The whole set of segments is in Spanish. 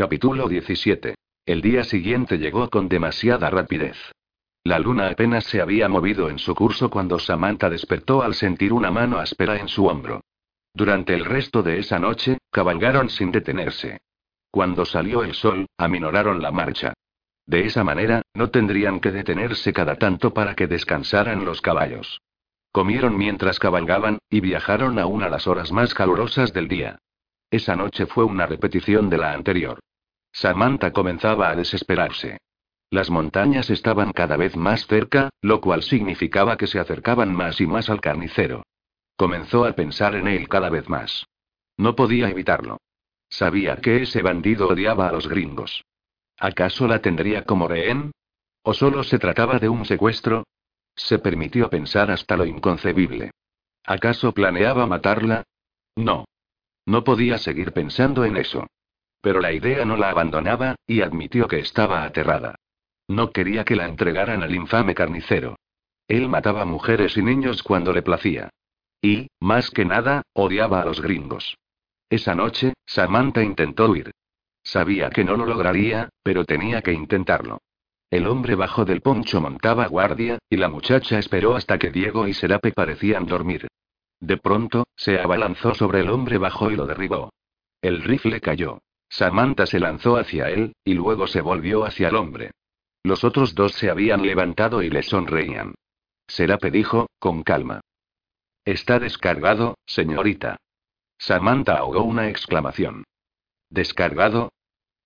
Capítulo 17. El día siguiente llegó con demasiada rapidez. La luna apenas se había movido en su curso cuando Samantha despertó al sentir una mano áspera en su hombro. Durante el resto de esa noche, cabalgaron sin detenerse. Cuando salió el sol, aminoraron la marcha. De esa manera, no tendrían que detenerse cada tanto para que descansaran los caballos. Comieron mientras cabalgaban, y viajaron aún a las horas más calurosas del día. Esa noche fue una repetición de la anterior. Samantha comenzaba a desesperarse. Las montañas estaban cada vez más cerca, lo cual significaba que se acercaban más y más al carnicero. Comenzó a pensar en él cada vez más. No podía evitarlo. Sabía que ese bandido odiaba a los gringos. ¿Acaso la tendría como rehén? ¿O solo se trataba de un secuestro? Se permitió pensar hasta lo inconcebible. ¿Acaso planeaba matarla? No. No podía seguir pensando en eso. Pero la idea no la abandonaba, y admitió que estaba aterrada. No quería que la entregaran al infame carnicero. Él mataba mujeres y niños cuando le placía. Y, más que nada, odiaba a los gringos. Esa noche, Samantha intentó huir. Sabía que no lo lograría, pero tenía que intentarlo. El hombre bajo del poncho montaba guardia, y la muchacha esperó hasta que Diego y Serape parecían dormir. De pronto, se abalanzó sobre el hombre bajo y lo derribó. El rifle cayó. Samantha se lanzó hacia él, y luego se volvió hacia el hombre. Los otros dos se habían levantado y le sonreían. Serape dijo, con calma. Está descargado, señorita. Samantha ahogó una exclamación. ¿Descargado?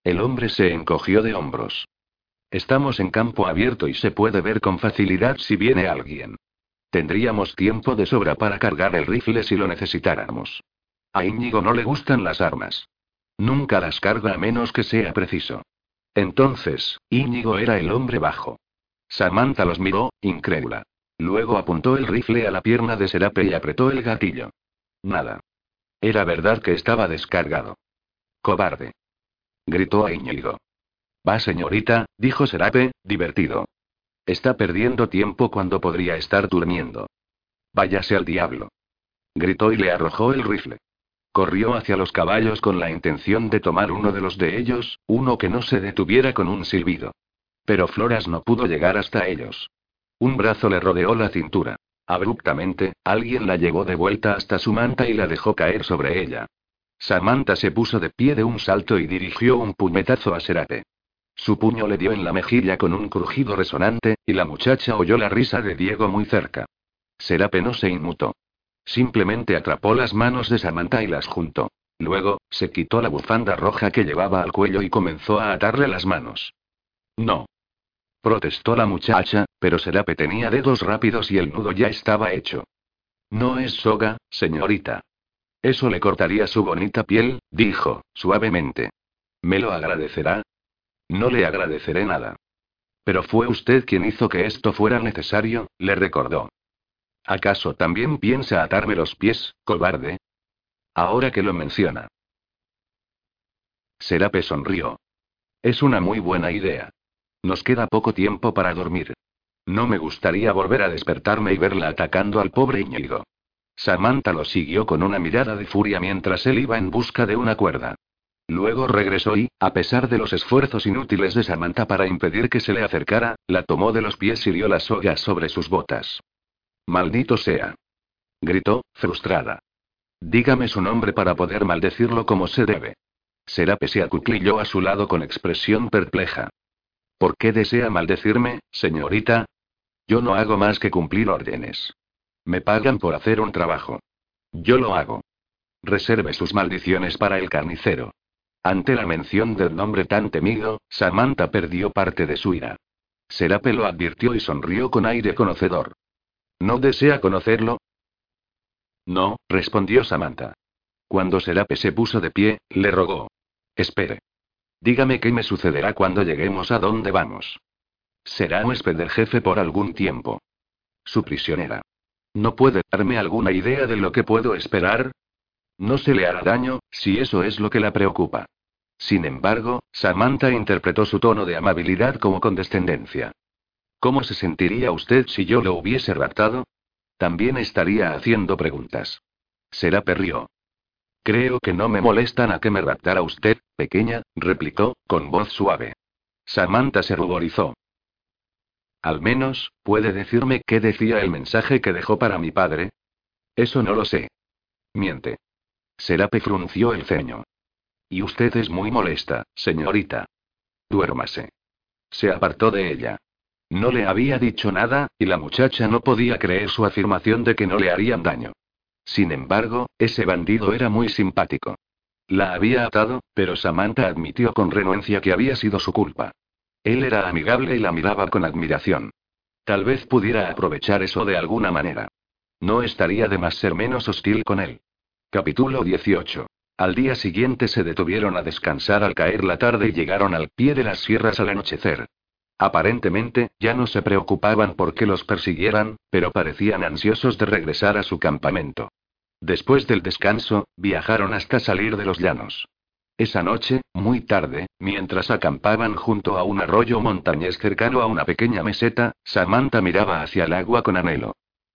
El hombre se encogió de hombros. Estamos en campo abierto y se puede ver con facilidad si viene alguien. Tendríamos tiempo de sobra para cargar el rifle si lo necesitáramos. A Íñigo no le gustan las armas. Nunca las carga a menos que sea preciso. Entonces, Íñigo era el hombre bajo. Samantha los miró, incrédula. Luego apuntó el rifle a la pierna de Serape y apretó el gatillo. Nada. Era verdad que estaba descargado. Cobarde. Gritó a Íñigo. Va, señorita, dijo Serape, divertido. Está perdiendo tiempo cuando podría estar durmiendo. Váyase al diablo. Gritó y le arrojó el rifle. Corrió hacia los caballos con la intención de tomar uno de los de ellos, uno que no se detuviera con un silbido. Pero Floras no pudo llegar hasta ellos. Un brazo le rodeó la cintura. Abruptamente, alguien la llevó de vuelta hasta su manta y la dejó caer sobre ella. Samantha se puso de pie de un salto y dirigió un puñetazo a Serape. Su puño le dio en la mejilla con un crujido resonante, y la muchacha oyó la risa de Diego muy cerca. Serape no se inmutó. Simplemente atrapó las manos de Samantha y las juntó. Luego, se quitó la bufanda roja que llevaba al cuello y comenzó a atarle las manos. No. Protestó la muchacha, pero Serape tenía dedos rápidos y el nudo ya estaba hecho. No es soga, señorita. Eso le cortaría su bonita piel, dijo, suavemente. ¿Me lo agradecerá? No le agradeceré nada. Pero fue usted quien hizo que esto fuera necesario, le recordó. ¿Acaso también piensa atarme los pies, cobarde? Ahora que lo menciona. Serape sonrió. Es una muy buena idea. Nos queda poco tiempo para dormir. No me gustaría volver a despertarme y verla atacando al pobre Íñigo. Samantha lo siguió con una mirada de furia mientras él iba en busca de una cuerda. Luego regresó y, a pesar de los esfuerzos inútiles de Samantha para impedir que se le acercara, la tomó de los pies y dio las sogas sobre sus botas. Maldito sea. Gritó, frustrada. Dígame su nombre para poder maldecirlo como se debe. Serape se acuclilló a su lado con expresión perpleja. ¿Por qué desea maldecirme, señorita? Yo no hago más que cumplir órdenes. Me pagan por hacer un trabajo. Yo lo hago. Reserve sus maldiciones para el carnicero. Ante la mención del nombre tan temido, Samantha perdió parte de su ira. Serape lo advirtió y sonrió con aire conocedor. ¿No desea conocerlo? No, respondió Samantha. Cuando Serape se puso de pie, le rogó. Espere. Dígame qué me sucederá cuando lleguemos a donde vamos. Será huésped del jefe por algún tiempo. Su prisionera. ¿No puede darme alguna idea de lo que puedo esperar? No se le hará daño, si eso es lo que la preocupa. Sin embargo, Samantha interpretó su tono de amabilidad como condescendencia. ¿Cómo se sentiría usted si yo lo hubiese raptado? También estaría haciendo preguntas. Será perrió. Creo que no me molestan a que me raptara usted, pequeña, replicó, con voz suave. Samantha se ruborizó. Al menos, ¿puede decirme qué decía el mensaje que dejó para mi padre? Eso no lo sé. Miente. Serape frunció el ceño. Y usted es muy molesta, señorita. Duérmase. Se apartó de ella. No le había dicho nada, y la muchacha no podía creer su afirmación de que no le harían daño. Sin embargo, ese bandido era muy simpático. La había atado, pero Samantha admitió con renuencia que había sido su culpa. Él era amigable y la miraba con admiración. Tal vez pudiera aprovechar eso de alguna manera. No estaría de más ser menos hostil con él. Capítulo 18. Al día siguiente se detuvieron a descansar al caer la tarde y llegaron al pie de las sierras al anochecer. Aparentemente, ya no se preocupaban por que los persiguieran, pero parecían ansiosos de regresar a su campamento. Después del descanso, viajaron hasta salir de los llanos. Esa noche, muy tarde, mientras acampaban junto a un arroyo montañés cercano a una pequeña meseta, Samantha miraba hacia el agua con anhelo.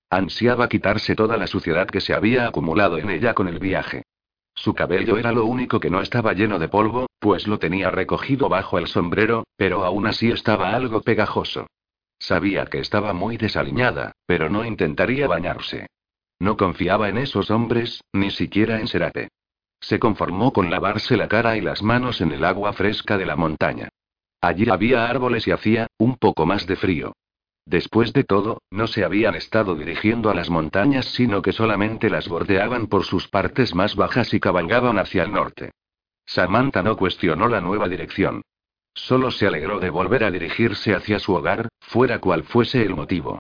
Ansiaba quitarse toda la suciedad que se había acumulado en ella con el viaje. Su cabello era lo único que no estaba lleno de polvo, pues lo tenía recogido bajo el sombrero, pero aún así estaba algo pegajoso. Sabía que estaba muy desaliñada, pero no intentaría bañarse. No confiaba en esos hombres, ni siquiera en Serape. Se conformó con lavarse la cara y las manos en el agua fresca de la montaña. Allí había árboles y hacía, un poco más de frío. Después de todo, no se habían estado dirigiendo a las montañas, sino que solamente las bordeaban por sus partes más bajas y cabalgaban hacia el norte. Samantha no cuestionó la nueva dirección. Solo se alegró de volver a dirigirse hacia su hogar, fuera cual fuese el motivo.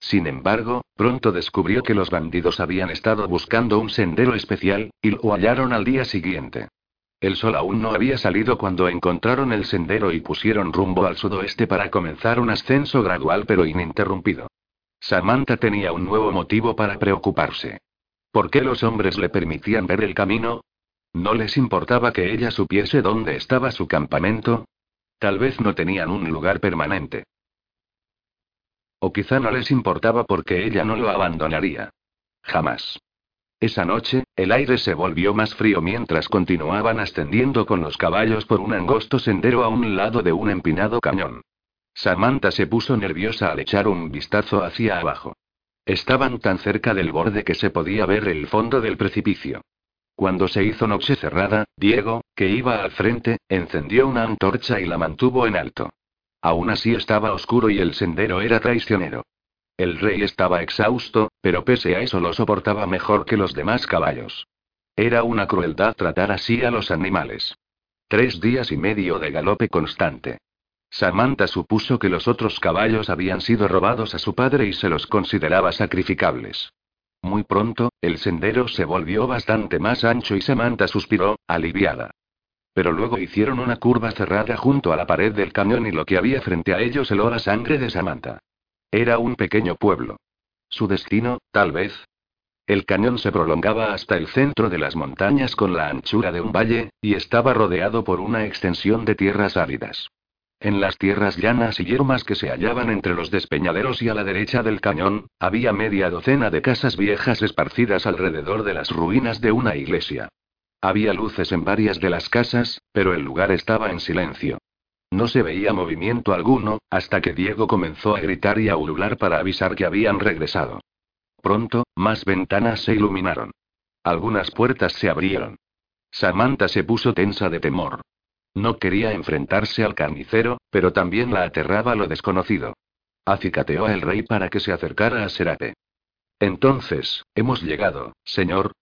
Sin embargo, pronto descubrió que los bandidos habían estado buscando un sendero especial, y lo hallaron al día siguiente. El sol aún no había salido cuando encontraron el sendero y pusieron rumbo al sudoeste para comenzar un ascenso gradual pero ininterrumpido. Samantha tenía un nuevo motivo para preocuparse. ¿Por qué los hombres le permitían ver el camino? ¿No les importaba que ella supiese dónde estaba su campamento? Tal vez no tenían un lugar permanente. O quizá no les importaba porque ella no lo abandonaría. Jamás. Esa noche, el aire se volvió más frío mientras continuaban ascendiendo con los caballos por un angosto sendero a un lado de un empinado cañón. Samantha se puso nerviosa al echar un vistazo hacia abajo. Estaban tan cerca del borde que se podía ver el fondo del precipicio. Cuando se hizo noche cerrada, Diego, que iba al frente, encendió una antorcha y la mantuvo en alto. Aún así estaba oscuro y el sendero era traicionero. El rey estaba exhausto, pero pese a eso lo soportaba mejor que los demás caballos. Era una crueldad tratar así a los animales. Tres días y medio de galope constante. Samantha supuso que los otros caballos habían sido robados a su padre y se los consideraba sacrificables. Muy pronto, el sendero se volvió bastante más ancho y Samantha suspiró, aliviada. Pero luego hicieron una curva cerrada junto a la pared del cañón y lo que había frente a ellos heló la sangre de Samantha. Era un pequeño pueblo. Su destino, tal vez. El cañón se prolongaba hasta el centro de las montañas con la anchura de un valle, y estaba rodeado por una extensión de tierras áridas. En las tierras llanas y yermas que se hallaban entre los despeñaderos y a la derecha del cañón, había media docena de casas viejas esparcidas alrededor de las ruinas de una iglesia. Había luces en varias de las casas, pero el lugar estaba en silencio. No se veía movimiento alguno, hasta que Diego comenzó a gritar y a ulular para avisar que habían regresado. Pronto, más ventanas se iluminaron. Algunas puertas se abrieron. Samantha se puso tensa de temor. No quería enfrentarse al carnicero, pero también la aterraba lo desconocido. Acicateó a el rey para que se acercara a Serape. Entonces, hemos llegado, señor.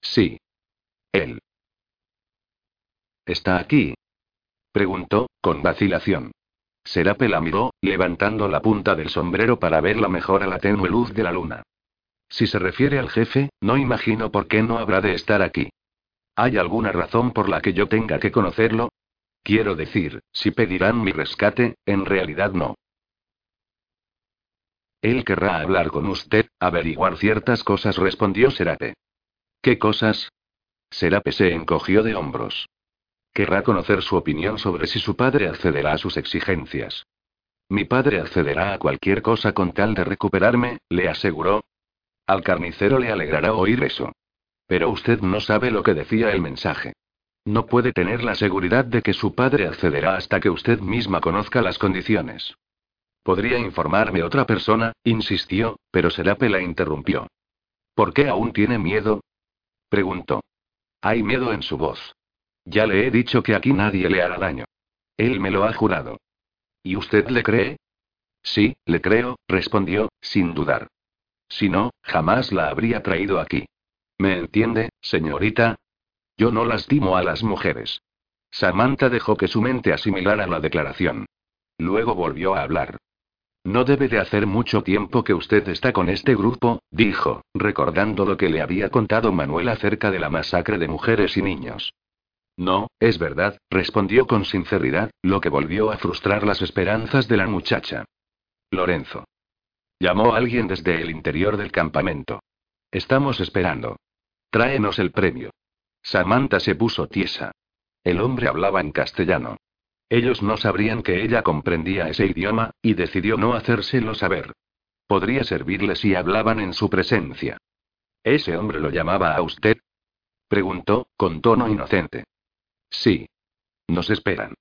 Sí. Él. Está aquí, Preguntó, con vacilación. Serape la miró, levantando la punta del sombrero para verla mejor a la tenue luz de la luna. Si se refiere al jefe, no imagino por qué no habrá de estar aquí. ¿Hay alguna razón por la que yo tenga que conocerlo? Quiero decir, si pedirán mi rescate, en realidad no. Él querrá hablar con usted, averiguar ciertas cosas, respondió Serape. ¿Qué cosas? Serape se encogió de hombros. Querrá conocer su opinión sobre si su padre accederá a sus exigencias. Mi padre accederá a cualquier cosa con tal de recuperarme, le aseguró. Al carnicero le alegrará oír eso. Pero usted no sabe lo que decía el mensaje. No puede tener la seguridad de que su padre accederá hasta que usted misma conozca las condiciones. Podría informarme otra persona, insistió, pero Serape la interrumpió. ¿Por qué aún tiene miedo? preguntó. Hay miedo en su voz. Ya le he dicho que aquí nadie le hará daño. Él me lo ha jurado. ¿Y usted le cree? Sí, le creo, respondió, sin dudar. Si no, jamás la habría traído aquí. ¿Me entiende, señorita? Yo no lastimo a las mujeres. Samantha dejó que su mente asimilara la declaración. Luego volvió a hablar. No debe de hacer mucho tiempo que usted está con este grupo, dijo, recordando lo que le había contado Manuel acerca de la masacre de mujeres y niños. No, es verdad, respondió con sinceridad, lo que volvió a frustrar las esperanzas de la muchacha. Lorenzo. Llamó a alguien desde el interior del campamento. Estamos esperando. Tráenos el premio. Samantha se puso tiesa. El hombre hablaba en castellano. Ellos no sabrían que ella comprendía ese idioma, y decidió no hacérselo saber. Podría servirle si hablaban en su presencia. ¿Ese hombre lo llamaba a usted? Preguntó, con tono inocente. Sí. Nos esperan.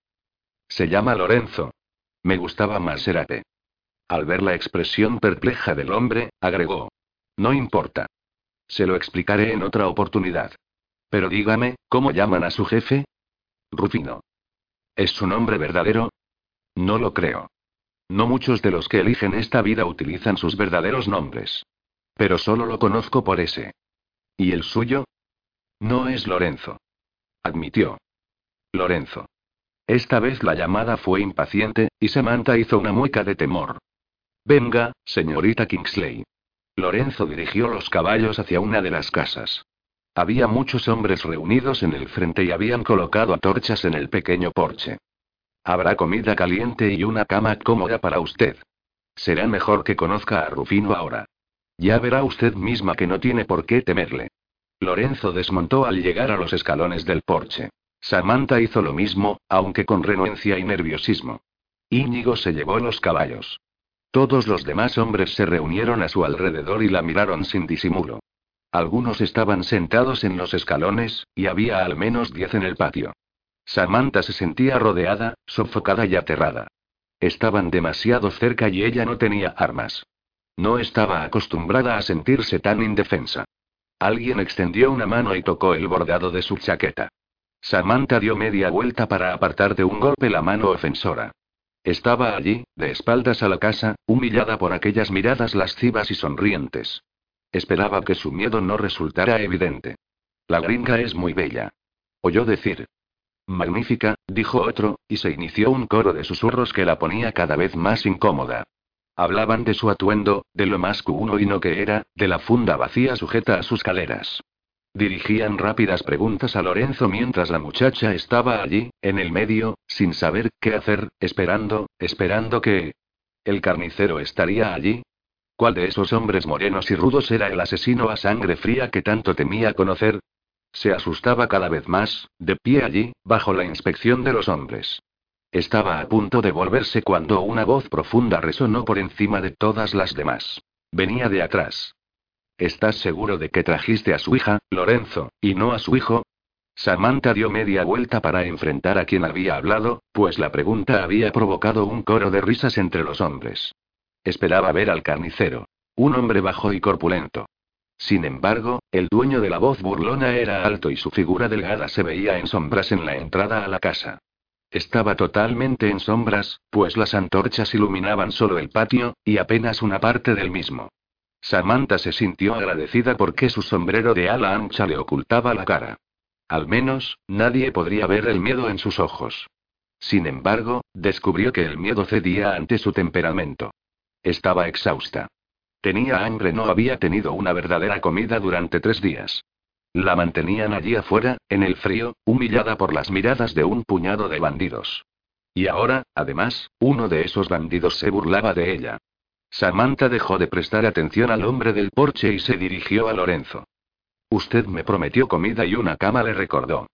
Se llama Lorenzo. Me gustaba más Serate. Al ver la expresión perpleja del hombre, agregó. No importa. Se lo explicaré en otra oportunidad. Pero dígame, ¿cómo llaman a su jefe? Rufino. ¿Es su nombre verdadero? No lo creo. No muchos de los que eligen esta vida utilizan sus verdaderos nombres. Pero solo lo conozco por ese. ¿Y el suyo? No es Lorenzo. Admitió. Lorenzo. Esta vez la llamada fue impaciente, y Samantha hizo una mueca de temor. Venga, señorita Kingsley. Lorenzo dirigió los caballos hacia una de las casas. Había muchos hombres reunidos en el frente y habían colocado antorchas en el pequeño porche. Habrá comida caliente y una cama cómoda para usted. Será mejor que conozca a Rufino ahora. Ya verá usted misma que no tiene por qué temerle. Lorenzo desmontó al llegar a los escalones del porche. Samantha hizo lo mismo, aunque con renuencia y nerviosismo. Íñigo se llevó los caballos. Todos los demás hombres se reunieron a su alrededor y la miraron sin disimulo. Algunos estaban sentados en los escalones, y había al menos diez en el patio. Samantha se sentía rodeada, sofocada y aterrada. Estaban demasiado cerca y ella no tenía armas. No estaba acostumbrada a sentirse tan indefensa. Alguien extendió una mano y tocó el bordado de su chaqueta. Samantha dio media vuelta para apartar de un golpe la mano ofensora. Estaba allí, de espaldas a la casa, humillada por aquellas miradas lascivas y sonrientes. Esperaba que su miedo no resultara evidente. La gringa es muy bella. Oyó decir. Magnífica, dijo otro, y se inició un coro de susurros que la ponía cada vez más incómoda. Hablaban de su atuendo, de lo masculino y no que era, de la funda vacía sujeta a sus caleras. Dirigían rápidas preguntas a Lorenzo mientras la muchacha estaba allí, en el medio, sin saber qué hacer, esperando, esperando que... ¿El carnicero estaría allí? ¿Cuál de esos hombres morenos y rudos era el asesino a sangre fría que tanto temía conocer? Se asustaba cada vez más, de pie allí, bajo la inspección de los hombres. Estaba a punto de volverse cuando una voz profunda resonó por encima de todas las demás. Venía de atrás. ¿Estás seguro de que trajiste a su hija, Lorenzo, y no a su hijo? Samantha dio media vuelta para enfrentar a quien había hablado, pues la pregunta había provocado un coro de risas entre los hombres. Esperaba ver al carnicero. Un hombre bajo y corpulento. Sin embargo, el dueño de la voz burlona era alto y su figura delgada se veía en sombras en la entrada a la casa. Estaba totalmente en sombras, pues las antorchas iluminaban solo el patio, y apenas una parte del mismo. Samantha se sintió agradecida porque su sombrero de ala ancha le ocultaba la cara. Al menos, nadie podría ver el miedo en sus ojos. Sin embargo, descubrió que el miedo cedía ante su temperamento. Estaba exhausta. Tenía hambre, no había tenido una verdadera comida durante tres días. La mantenían allí afuera, en el frío, humillada por las miradas de un puñado de bandidos. Y ahora, además, uno de esos bandidos se burlaba de ella. Samantha dejó de prestar atención al hombre del porche y se dirigió a Lorenzo. Usted me prometió comida y una cama, le recordó.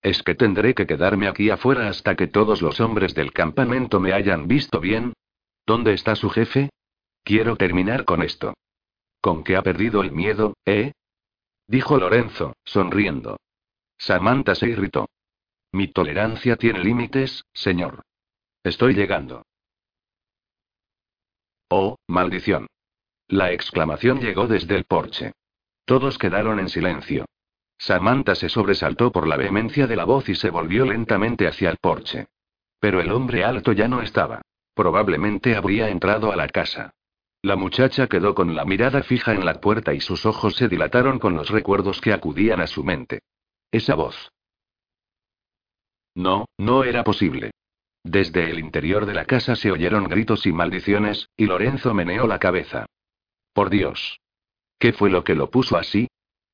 ¿Es que tendré que quedarme aquí afuera hasta que todos los hombres del campamento me hayan visto bien? ¿Dónde está su jefe? Quiero terminar con esto. ¿Con qué ha perdido el miedo, eh? dijo Lorenzo, sonriendo. Samantha se irritó. Mi tolerancia tiene límites, señor. Estoy llegando. Oh, maldición. La exclamación llegó desde el porche. Todos quedaron en silencio. Samantha se sobresaltó por la vehemencia de la voz y se volvió lentamente hacia el porche. Pero el hombre alto ya no estaba. Probablemente habría entrado a la casa. La muchacha quedó con la mirada fija en la puerta y sus ojos se dilataron con los recuerdos que acudían a su mente. Esa voz. No, no era posible. Desde el interior de la casa se oyeron gritos y maldiciones, y Lorenzo meneó la cabeza. Por Dios. ¿Qué fue lo que lo puso así?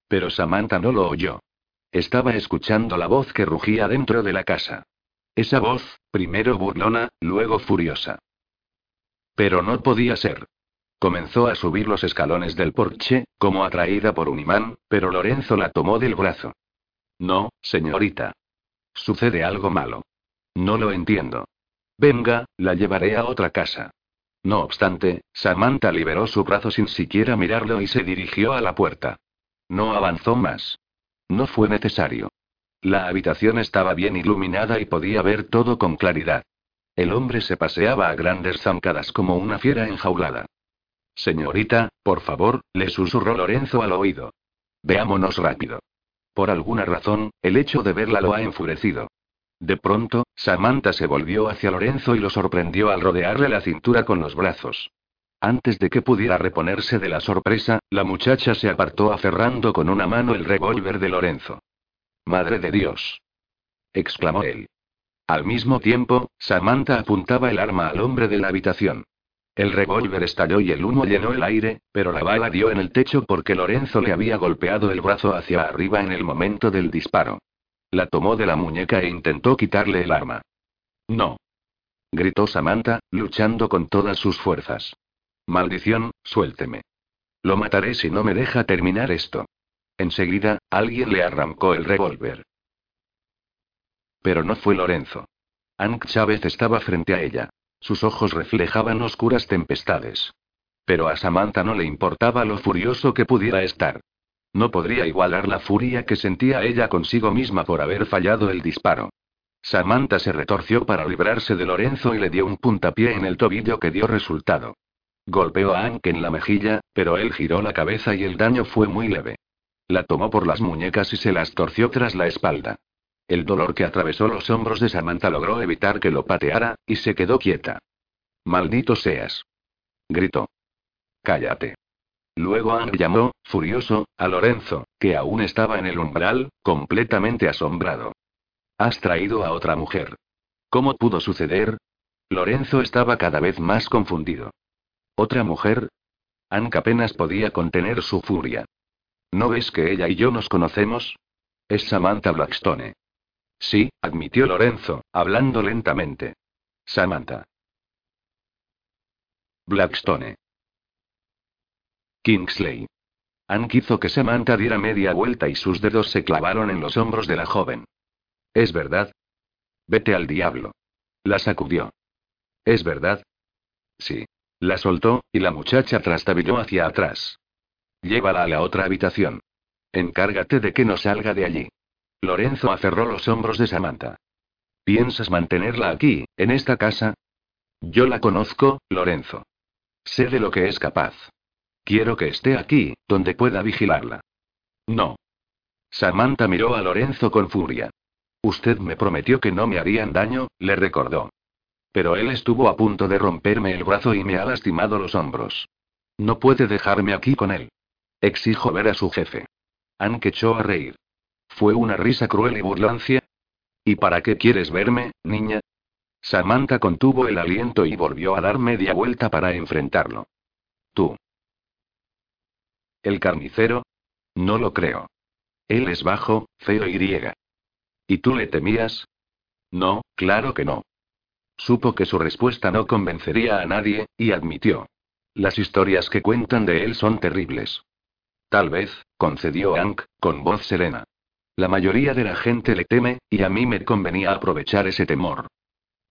Pero Samantha no lo oyó. Estaba escuchando la voz que rugía dentro de la casa. Esa voz, primero burlona, luego furiosa. Pero no podía ser. Comenzó a subir los escalones del porche, como atraída por un imán, pero Lorenzo la tomó del brazo. No, señorita. Sucede algo malo. No lo entiendo. Venga, la llevaré a otra casa. No obstante, Samantha liberó su brazo sin siquiera mirarlo y se dirigió a la puerta. No avanzó más. No fue necesario. La habitación estaba bien iluminada y podía ver todo con claridad. El hombre se paseaba a grandes zancadas como una fiera enjaulada. Señorita, por favor, le susurró Lorenzo al oído. Veámonos rápido. Por alguna razón, el hecho de verla lo ha enfurecido. De pronto, Samantha se volvió hacia Lorenzo y lo sorprendió al rodearle la cintura con los brazos. Antes de que pudiera reponerse de la sorpresa, la muchacha se apartó aferrando con una mano el revólver de Lorenzo. Madre de Dios. exclamó él. Al mismo tiempo, Samantha apuntaba el arma al hombre de la habitación. El revólver estalló y el humo llenó el aire, pero la bala dio en el techo porque Lorenzo le había golpeado el brazo hacia arriba en el momento del disparo. La tomó de la muñeca e intentó quitarle el arma. No. Gritó Samantha, luchando con todas sus fuerzas. Maldición, suélteme. Lo mataré si no me deja terminar esto. Enseguida, alguien le arrancó el revólver. Pero no fue Lorenzo. Ank Chávez estaba frente a ella. Sus ojos reflejaban oscuras tempestades. Pero a Samantha no le importaba lo furioso que pudiera estar. No podría igualar la furia que sentía ella consigo misma por haber fallado el disparo. Samantha se retorció para librarse de Lorenzo y le dio un puntapié en el tobillo que dio resultado. Golpeó a Anke en la mejilla, pero él giró la cabeza y el daño fue muy leve. La tomó por las muñecas y se las torció tras la espalda. El dolor que atravesó los hombros de Samantha logró evitar que lo pateara, y se quedó quieta. Maldito seas. Gritó. Cállate. Luego Ang llamó, furioso, a Lorenzo, que aún estaba en el umbral, completamente asombrado. Has traído a otra mujer. ¿Cómo pudo suceder? Lorenzo estaba cada vez más confundido. ¿Otra mujer? Ank apenas podía contener su furia. ¿No ves que ella y yo nos conocemos? Es Samantha Blackstone. Sí, admitió Lorenzo, hablando lentamente. Samantha. Blackstone. Kingsley. Ank hizo que Samantha diera media vuelta y sus dedos se clavaron en los hombros de la joven. ¿Es verdad? Vete al diablo. La sacudió. ¿Es verdad? Sí. La soltó, y la muchacha trastabilló hacia atrás. Llévala a la otra habitación. Encárgate de que no salga de allí. Lorenzo aferró los hombros de Samantha. ¿Piensas mantenerla aquí, en esta casa? Yo la conozco, Lorenzo. Sé de lo que es capaz. Quiero que esté aquí, donde pueda vigilarla. No. Samantha miró a Lorenzo con furia. Usted me prometió que no me harían daño, le recordó. Pero él estuvo a punto de romperme el brazo y me ha lastimado los hombros. No puede dejarme aquí con él. Exijo ver a su jefe. Anke echó a reír. Fue una risa cruel y burlancia. ¿Y para qué quieres verme, niña? Samantha contuvo el aliento y volvió a dar media vuelta para enfrentarlo. Tú. ¿El carnicero? No lo creo. Él es bajo, feo y griega. ¿Y tú le temías? No, claro que no. Supo que su respuesta no convencería a nadie, y admitió. Las historias que cuentan de él son terribles. Tal vez, concedió Ank, con voz serena. La mayoría de la gente le teme, y a mí me convenía aprovechar ese temor.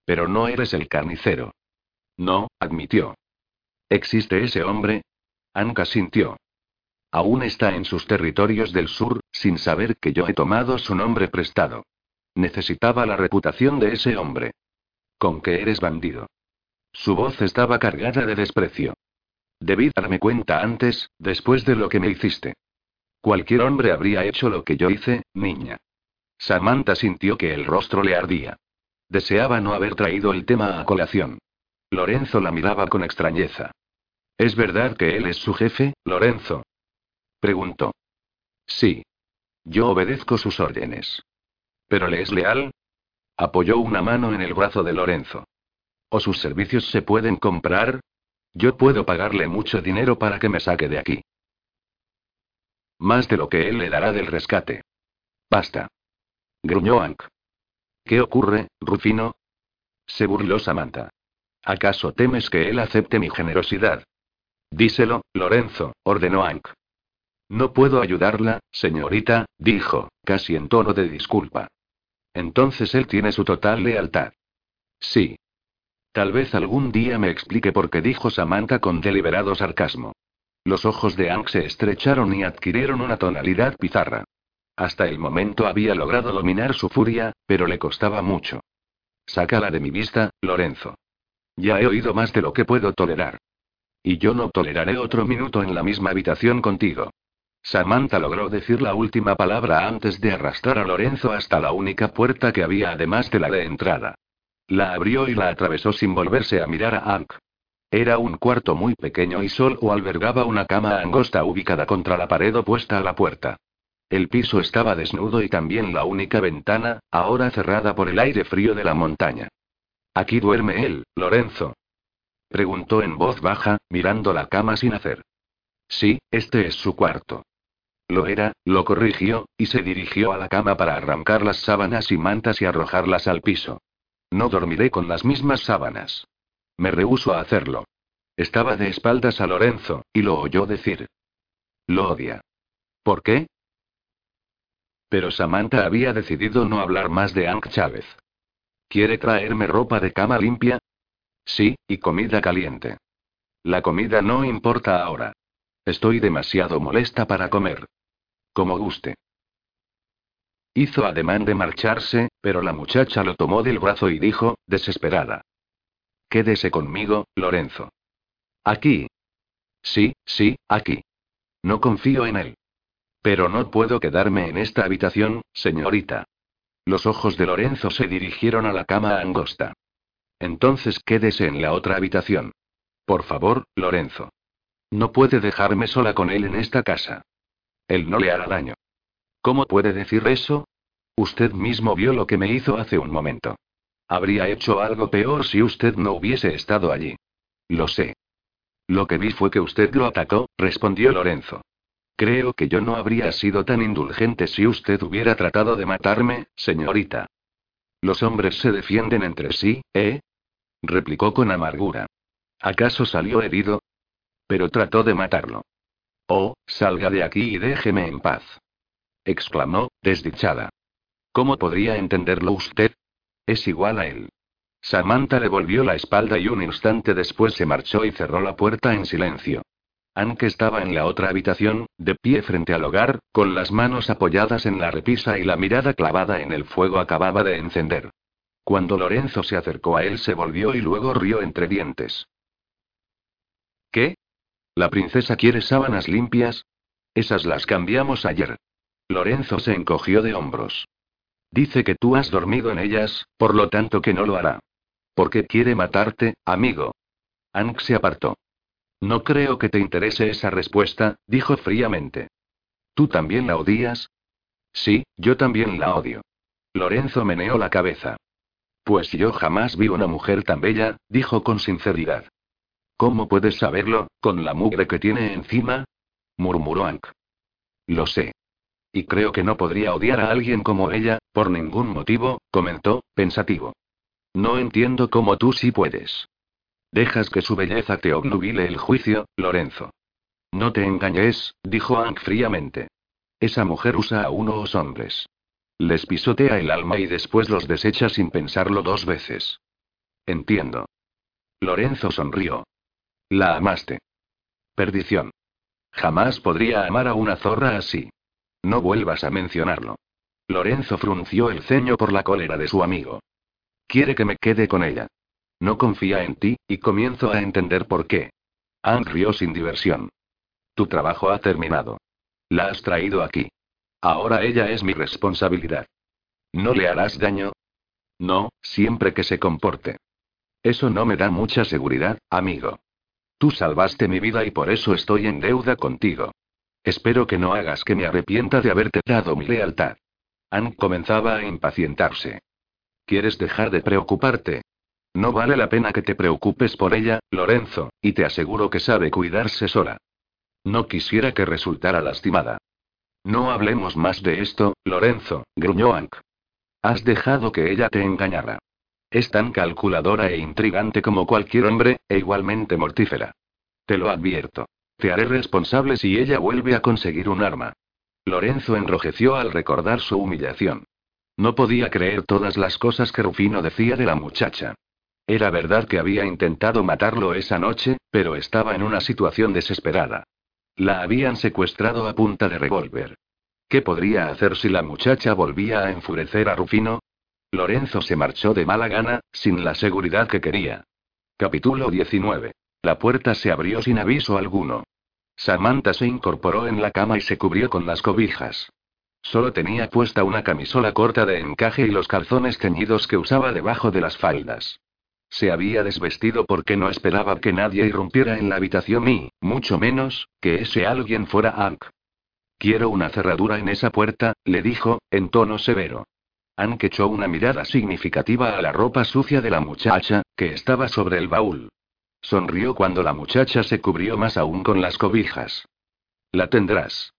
Pero no eres el carnicero. No, admitió. ¿Existe ese hombre? Anka sintió. Aún está en sus territorios del sur, sin saber que yo he tomado su nombre prestado. Necesitaba la reputación de ese hombre. Con que eres bandido. Su voz estaba cargada de desprecio. Debí darme cuenta antes, después de lo que me hiciste. Cualquier hombre habría hecho lo que yo hice, niña. Samantha sintió que el rostro le ardía. Deseaba no haber traído el tema a colación. Lorenzo la miraba con extrañeza. ¿Es verdad que él es su jefe, Lorenzo? Preguntó. Sí. Yo obedezco sus órdenes. ¿Pero le es leal? Apoyó una mano en el brazo de Lorenzo. ¿O sus servicios se pueden comprar? Yo puedo pagarle mucho dinero para que me saque de aquí. Más de lo que él le dará del rescate. Basta. Gruñó Ank. ¿Qué ocurre, Rufino? Se burló Samantha. ¿Acaso temes que él acepte mi generosidad? Díselo, Lorenzo, ordenó Ank. No puedo ayudarla, señorita, dijo, casi en tono de disculpa. Entonces él tiene su total lealtad. Sí. Tal vez algún día me explique por qué dijo Samantha con deliberado sarcasmo. Los ojos de Ank se estrecharon y adquirieron una tonalidad pizarra. Hasta el momento había logrado dominar su furia, pero le costaba mucho. Sácala de mi vista, Lorenzo. Ya he oído más de lo que puedo tolerar. Y yo no toleraré otro minuto en la misma habitación contigo. Samantha logró decir la última palabra antes de arrastrar a Lorenzo hasta la única puerta que había además de la de entrada. La abrió y la atravesó sin volverse a mirar a Ank. Era un cuarto muy pequeño y solo albergaba una cama angosta ubicada contra la pared opuesta a la puerta. El piso estaba desnudo y también la única ventana, ahora cerrada por el aire frío de la montaña. ¿Aquí duerme él, Lorenzo? Preguntó en voz baja, mirando la cama sin hacer. Sí, este es su cuarto. Lo era, lo corrigió, y se dirigió a la cama para arrancar las sábanas y mantas y arrojarlas al piso. No dormiré con las mismas sábanas. Me rehuso a hacerlo. Estaba de espaldas a Lorenzo, y lo oyó decir. Lo odia. ¿Por qué? Pero Samantha había decidido no hablar más de Hank Chávez. ¿Quiere traerme ropa de cama limpia? Sí, y comida caliente. La comida no importa ahora. Estoy demasiado molesta para comer. Como guste. Hizo ademán de marcharse, pero la muchacha lo tomó del brazo y dijo, desesperada. Quédese conmigo, Lorenzo. Aquí. Sí, sí, aquí. No confío en él. Pero no puedo quedarme en esta habitación, señorita. Los ojos de Lorenzo se dirigieron a la cama angosta. Entonces quédese en la otra habitación. Por favor, Lorenzo. No puede dejarme sola con él en esta casa. Él no le hará daño. ¿Cómo puede decir eso? Usted mismo vio lo que me hizo hace un momento. Habría hecho algo peor si usted no hubiese estado allí. Lo sé. Lo que vi fue que usted lo atacó, respondió Lorenzo. Creo que yo no habría sido tan indulgente si usted hubiera tratado de matarme, señorita. Los hombres se defienden entre sí, ¿eh? replicó con amargura. ¿Acaso salió herido? Pero trató de matarlo. Oh, salga de aquí y déjeme en paz. exclamó, desdichada. ¿Cómo podría entenderlo usted? Es igual a él. Samantha le volvió la espalda y un instante después se marchó y cerró la puerta en silencio. Anke estaba en la otra habitación, de pie frente al hogar, con las manos apoyadas en la repisa y la mirada clavada en el fuego acababa de encender. Cuando Lorenzo se acercó a él se volvió y luego rió entre dientes. ¿Qué? ¿La princesa quiere sábanas limpias? Esas las cambiamos ayer. Lorenzo se encogió de hombros. Dice que tú has dormido en ellas, por lo tanto que no lo hará. Porque quiere matarte, amigo. Ank se apartó. No creo que te interese esa respuesta, dijo fríamente. ¿Tú también la odias? Sí, yo también la odio. Lorenzo meneó la cabeza. Pues yo jamás vi una mujer tan bella, dijo con sinceridad. ¿Cómo puedes saberlo, con la mugre que tiene encima? murmuró Ank. Lo sé. Y creo que no podría odiar a alguien como ella, por ningún motivo, comentó, pensativo. No entiendo cómo tú sí puedes. Dejas que su belleza te obnubile el juicio, Lorenzo. No te engañes, dijo Hank fríamente. Esa mujer usa a unos hombres. Les pisotea el alma y después los desecha sin pensarlo dos veces. Entiendo. Lorenzo sonrió. La amaste. Perdición. Jamás podría amar a una zorra así. No vuelvas a mencionarlo. Lorenzo frunció el ceño por la cólera de su amigo. Quiere que me quede con ella. No confía en ti, y comienzo a entender por qué. Anne rió sin diversión. Tu trabajo ha terminado. La has traído aquí. Ahora ella es mi responsabilidad. ¿No le harás daño? No, siempre que se comporte. Eso no me da mucha seguridad, amigo. Tú salvaste mi vida y por eso estoy en deuda contigo. Espero que no hagas que me arrepienta de haberte dado mi lealtad. Anne comenzaba a impacientarse. ¿Quieres dejar de preocuparte? No vale la pena que te preocupes por ella, Lorenzo, y te aseguro que sabe cuidarse sola. No quisiera que resultara lastimada. No hablemos más de esto, Lorenzo, gruñó Ank. Has dejado que ella te engañara. Es tan calculadora e intrigante como cualquier hombre, e igualmente mortífera. Te lo advierto. Te haré responsable si ella vuelve a conseguir un arma. Lorenzo enrojeció al recordar su humillación. No podía creer todas las cosas que Rufino decía de la muchacha. Era verdad que había intentado matarlo esa noche, pero estaba en una situación desesperada. La habían secuestrado a punta de revólver. ¿Qué podría hacer si la muchacha volvía a enfurecer a Rufino? Lorenzo se marchó de mala gana, sin la seguridad que quería. Capítulo 19. La puerta se abrió sin aviso alguno. Samantha se incorporó en la cama y se cubrió con las cobijas. Solo tenía puesta una camisola corta de encaje y los calzones teñidos que usaba debajo de las faldas. Se había desvestido porque no esperaba que nadie irrumpiera en la habitación y, mucho menos, que ese alguien fuera Ank. Quiero una cerradura en esa puerta, le dijo, en tono severo. Ank echó una mirada significativa a la ropa sucia de la muchacha, que estaba sobre el baúl. Sonrió cuando la muchacha se cubrió más aún con las cobijas. La tendrás.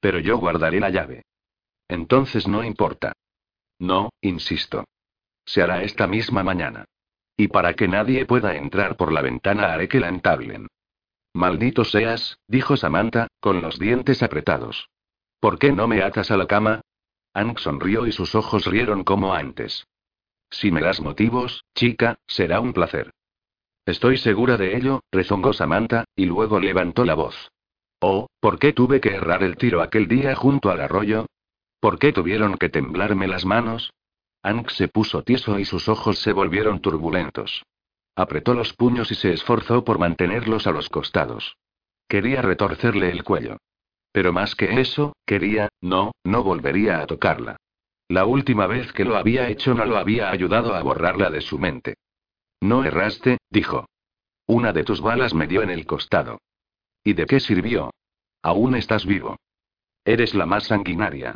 Pero yo guardaré la llave. Entonces no importa. No, insisto. Se hará esta misma mañana. Y para que nadie pueda entrar por la ventana haré que la entablen. Maldito seas, dijo Samantha, con los dientes apretados. ¿Por qué no me atas a la cama? Ank sonrió y sus ojos rieron como antes. Si me das motivos, chica, será un placer. Estoy segura de ello, rezongó Samantha, y luego levantó la voz. Oh, ¿por qué tuve que errar el tiro aquel día junto al arroyo? ¿Por qué tuvieron que temblarme las manos? Ank se puso tieso y sus ojos se volvieron turbulentos. Apretó los puños y se esforzó por mantenerlos a los costados. Quería retorcerle el cuello. Pero más que eso, quería, no, no volvería a tocarla. La última vez que lo había hecho no lo había ayudado a borrarla de su mente. No erraste, dijo. Una de tus balas me dio en el costado. ¿Y de qué sirvió? Aún estás vivo. Eres la más sanguinaria.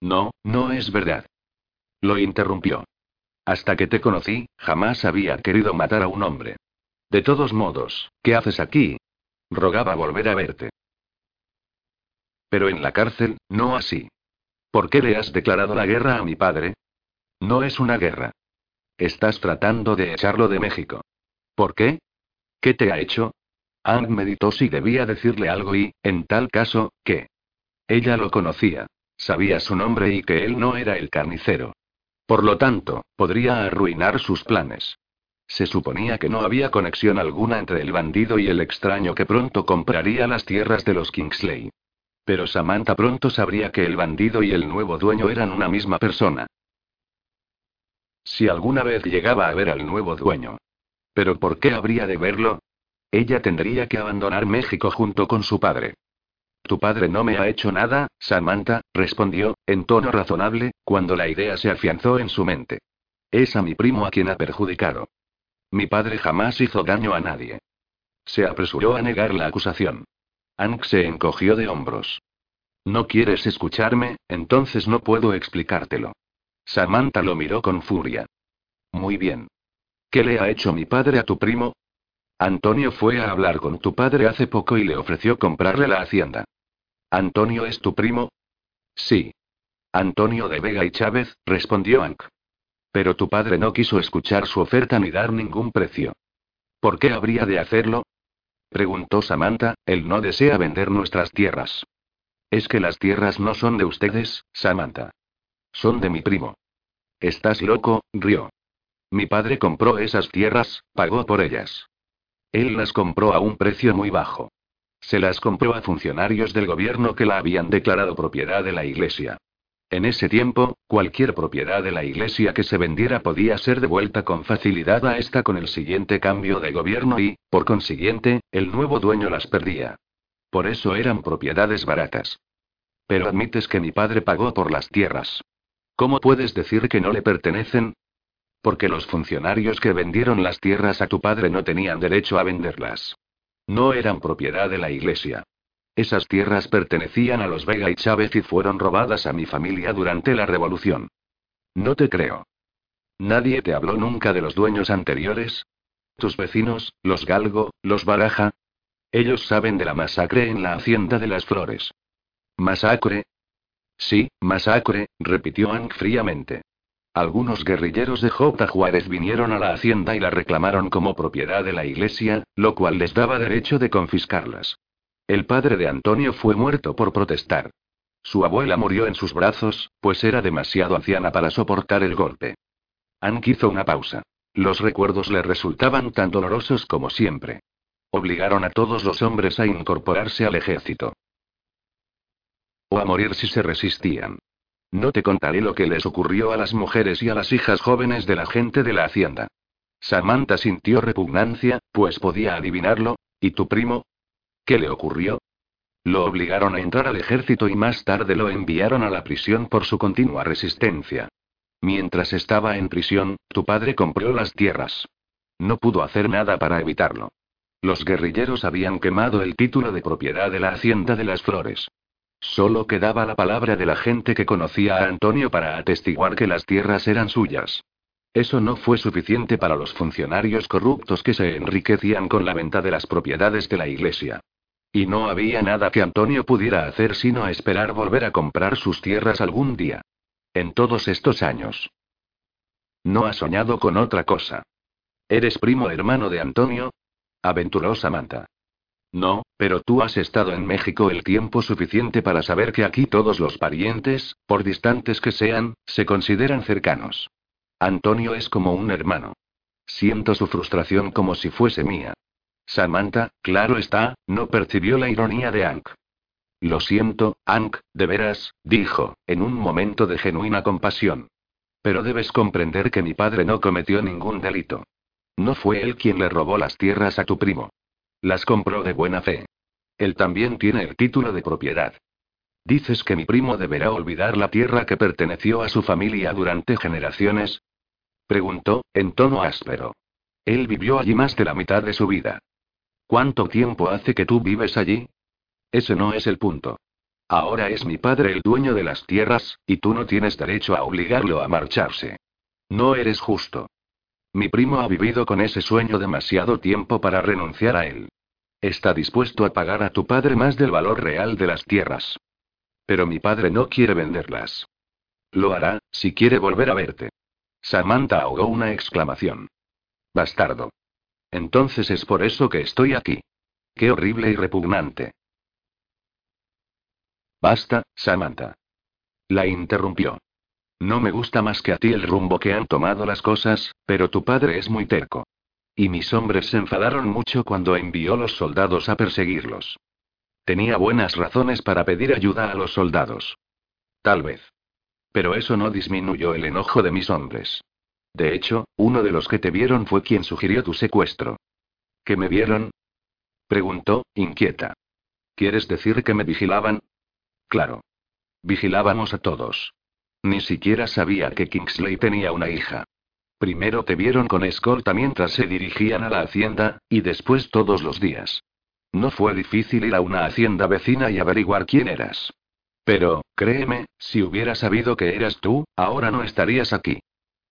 No, no es verdad. Lo interrumpió. Hasta que te conocí, jamás había querido matar a un hombre. De todos modos, ¿qué haces aquí? Rogaba volver a verte. Pero en la cárcel, no así. ¿Por qué le has declarado la guerra a mi padre? No es una guerra. Estás tratando de echarlo de México. ¿Por qué? ¿Qué te ha hecho? Ang meditó si debía decirle algo y, en tal caso, ¿qué? Ella lo conocía. Sabía su nombre y que él no era el carnicero. Por lo tanto, podría arruinar sus planes. Se suponía que no había conexión alguna entre el bandido y el extraño que pronto compraría las tierras de los Kingsley. Pero Samantha pronto sabría que el bandido y el nuevo dueño eran una misma persona. Si alguna vez llegaba a ver al nuevo dueño. ¿Pero por qué habría de verlo? Ella tendría que abandonar México junto con su padre. Tu padre no me ha hecho nada, Samantha, respondió, en tono razonable, cuando la idea se afianzó en su mente. Es a mi primo a quien ha perjudicado. Mi padre jamás hizo daño a nadie. Se apresuró a negar la acusación. Ank se encogió de hombros. ¿No quieres escucharme? Entonces no puedo explicártelo. Samantha lo miró con furia. Muy bien. ¿Qué le ha hecho mi padre a tu primo? Antonio fue a hablar con tu padre hace poco y le ofreció comprarle la hacienda. ¿Antonio es tu primo? Sí. Antonio de Vega y Chávez, respondió Ank. Pero tu padre no quiso escuchar su oferta ni dar ningún precio. ¿Por qué habría de hacerlo? Preguntó Samantha, él no desea vender nuestras tierras. Es que las tierras no son de ustedes, Samantha. Son de mi primo. Estás loco, rió. Mi padre compró esas tierras, pagó por ellas. Él las compró a un precio muy bajo. Se las compró a funcionarios del gobierno que la habían declarado propiedad de la iglesia. En ese tiempo, cualquier propiedad de la iglesia que se vendiera podía ser devuelta con facilidad a esta con el siguiente cambio de gobierno y, por consiguiente, el nuevo dueño las perdía. Por eso eran propiedades baratas. Pero admites que mi padre pagó por las tierras. ¿Cómo puedes decir que no le pertenecen? Porque los funcionarios que vendieron las tierras a tu padre no tenían derecho a venderlas. No eran propiedad de la iglesia. Esas tierras pertenecían a los Vega y Chávez y fueron robadas a mi familia durante la revolución. No te creo. ¿Nadie te habló nunca de los dueños anteriores? ¿Tus vecinos, los Galgo, los Baraja? Ellos saben de la masacre en la hacienda de las flores. ¿Masacre? Sí, masacre, repitió Ang fríamente. Algunos guerrilleros de J. Juárez vinieron a la hacienda y la reclamaron como propiedad de la iglesia, lo cual les daba derecho de confiscarlas. El padre de Antonio fue muerto por protestar. Su abuela murió en sus brazos, pues era demasiado anciana para soportar el golpe. Ank hizo una pausa. Los recuerdos le resultaban tan dolorosos como siempre. Obligaron a todos los hombres a incorporarse al ejército. O a morir si se resistían. No te contaré lo que les ocurrió a las mujeres y a las hijas jóvenes de la gente de la hacienda. Samantha sintió repugnancia, pues podía adivinarlo, ¿y tu primo? ¿Qué le ocurrió? Lo obligaron a entrar al ejército y más tarde lo enviaron a la prisión por su continua resistencia. Mientras estaba en prisión, tu padre compró las tierras. No pudo hacer nada para evitarlo. Los guerrilleros habían quemado el título de propiedad de la hacienda de las flores. Solo quedaba la palabra de la gente que conocía a Antonio para atestiguar que las tierras eran suyas. Eso no fue suficiente para los funcionarios corruptos que se enriquecían con la venta de las propiedades de la iglesia. Y no había nada que Antonio pudiera hacer sino esperar volver a comprar sus tierras algún día. En todos estos años. No ha soñado con otra cosa. ¿Eres primo hermano de Antonio? aventuró Samantha. No, pero tú has estado en México el tiempo suficiente para saber que aquí todos los parientes, por distantes que sean, se consideran cercanos. Antonio es como un hermano. Siento su frustración como si fuese mía. Samantha, claro está, no percibió la ironía de Ank. Lo siento, Ank, de veras, dijo, en un momento de genuina compasión. Pero debes comprender que mi padre no cometió ningún delito. No fue él quien le robó las tierras a tu primo. Las compró de buena fe. Él también tiene el título de propiedad. ¿Dices que mi primo deberá olvidar la tierra que perteneció a su familia durante generaciones? Preguntó, en tono áspero. Él vivió allí más de la mitad de su vida. ¿Cuánto tiempo hace que tú vives allí? Ese no es el punto. Ahora es mi padre el dueño de las tierras, y tú no tienes derecho a obligarlo a marcharse. No eres justo. Mi primo ha vivido con ese sueño demasiado tiempo para renunciar a él. Está dispuesto a pagar a tu padre más del valor real de las tierras. Pero mi padre no quiere venderlas. Lo hará, si quiere volver a verte. Samantha ahogó una exclamación. Bastardo. Entonces es por eso que estoy aquí. Qué horrible y repugnante. Basta, Samantha. La interrumpió. No me gusta más que a ti el rumbo que han tomado las cosas, pero tu padre es muy terco. Y mis hombres se enfadaron mucho cuando envió los soldados a perseguirlos. Tenía buenas razones para pedir ayuda a los soldados. Tal vez. Pero eso no disminuyó el enojo de mis hombres. De hecho, uno de los que te vieron fue quien sugirió tu secuestro. ¿Qué me vieron? Preguntó, inquieta. ¿Quieres decir que me vigilaban? Claro. Vigilábamos a todos. Ni siquiera sabía que Kingsley tenía una hija. Primero te vieron con escolta mientras se dirigían a la hacienda, y después todos los días. No fue difícil ir a una hacienda vecina y averiguar quién eras. Pero, créeme, si hubiera sabido que eras tú, ahora no estarías aquí.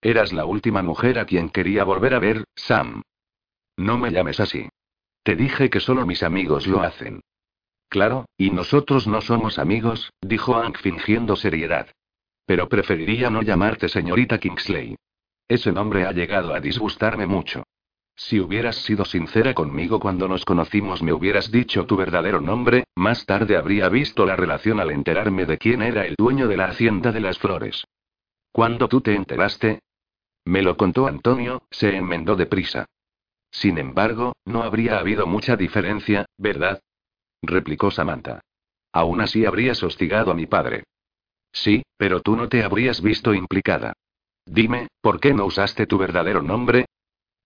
Eras la última mujer a quien quería volver a ver, Sam. No me llames así. Te dije que solo mis amigos lo hacen. Claro, y nosotros no somos amigos, dijo Hank fingiendo seriedad. Pero preferiría no llamarte señorita Kingsley. Ese nombre ha llegado a disgustarme mucho. Si hubieras sido sincera conmigo cuando nos conocimos, me hubieras dicho tu verdadero nombre, más tarde habría visto la relación al enterarme de quién era el dueño de la hacienda de las flores. Cuando tú te enteraste, me lo contó Antonio, se enmendó deprisa. Sin embargo, no habría habido mucha diferencia, ¿verdad? replicó Samantha. Aún así habrías hostigado a mi padre. Sí, pero tú no te habrías visto implicada. Dime, ¿por qué no usaste tu verdadero nombre?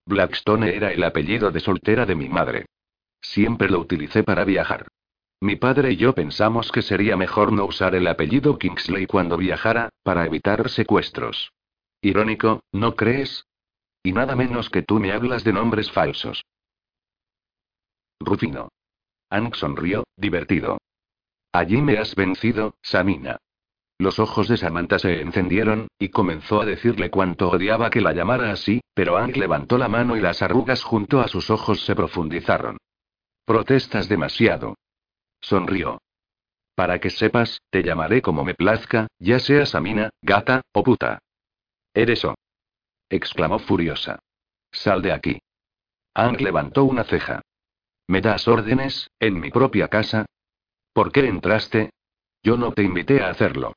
Blackstone era el apellido de soltera de mi madre. Siempre lo utilicé para viajar. Mi padre y yo pensamos que sería mejor no usar el apellido Kingsley cuando viajara, para evitar secuestros. Irónico, ¿no crees? Y nada menos que tú me hablas de nombres falsos. Rufino. Hank sonrió, divertido. Allí me has vencido, Samina. Los ojos de Samantha se encendieron, y comenzó a decirle cuánto odiaba que la llamara así, pero Hank levantó la mano y las arrugas junto a sus ojos se profundizaron. Protestas demasiado. Sonrió. Para que sepas, te llamaré como me plazca, ya sea Samina, gata, o puta. ¿Eres o? exclamó furiosa. Sal de aquí. Ang levantó una ceja. ¿Me das órdenes, en mi propia casa? ¿Por qué entraste? Yo no te invité a hacerlo.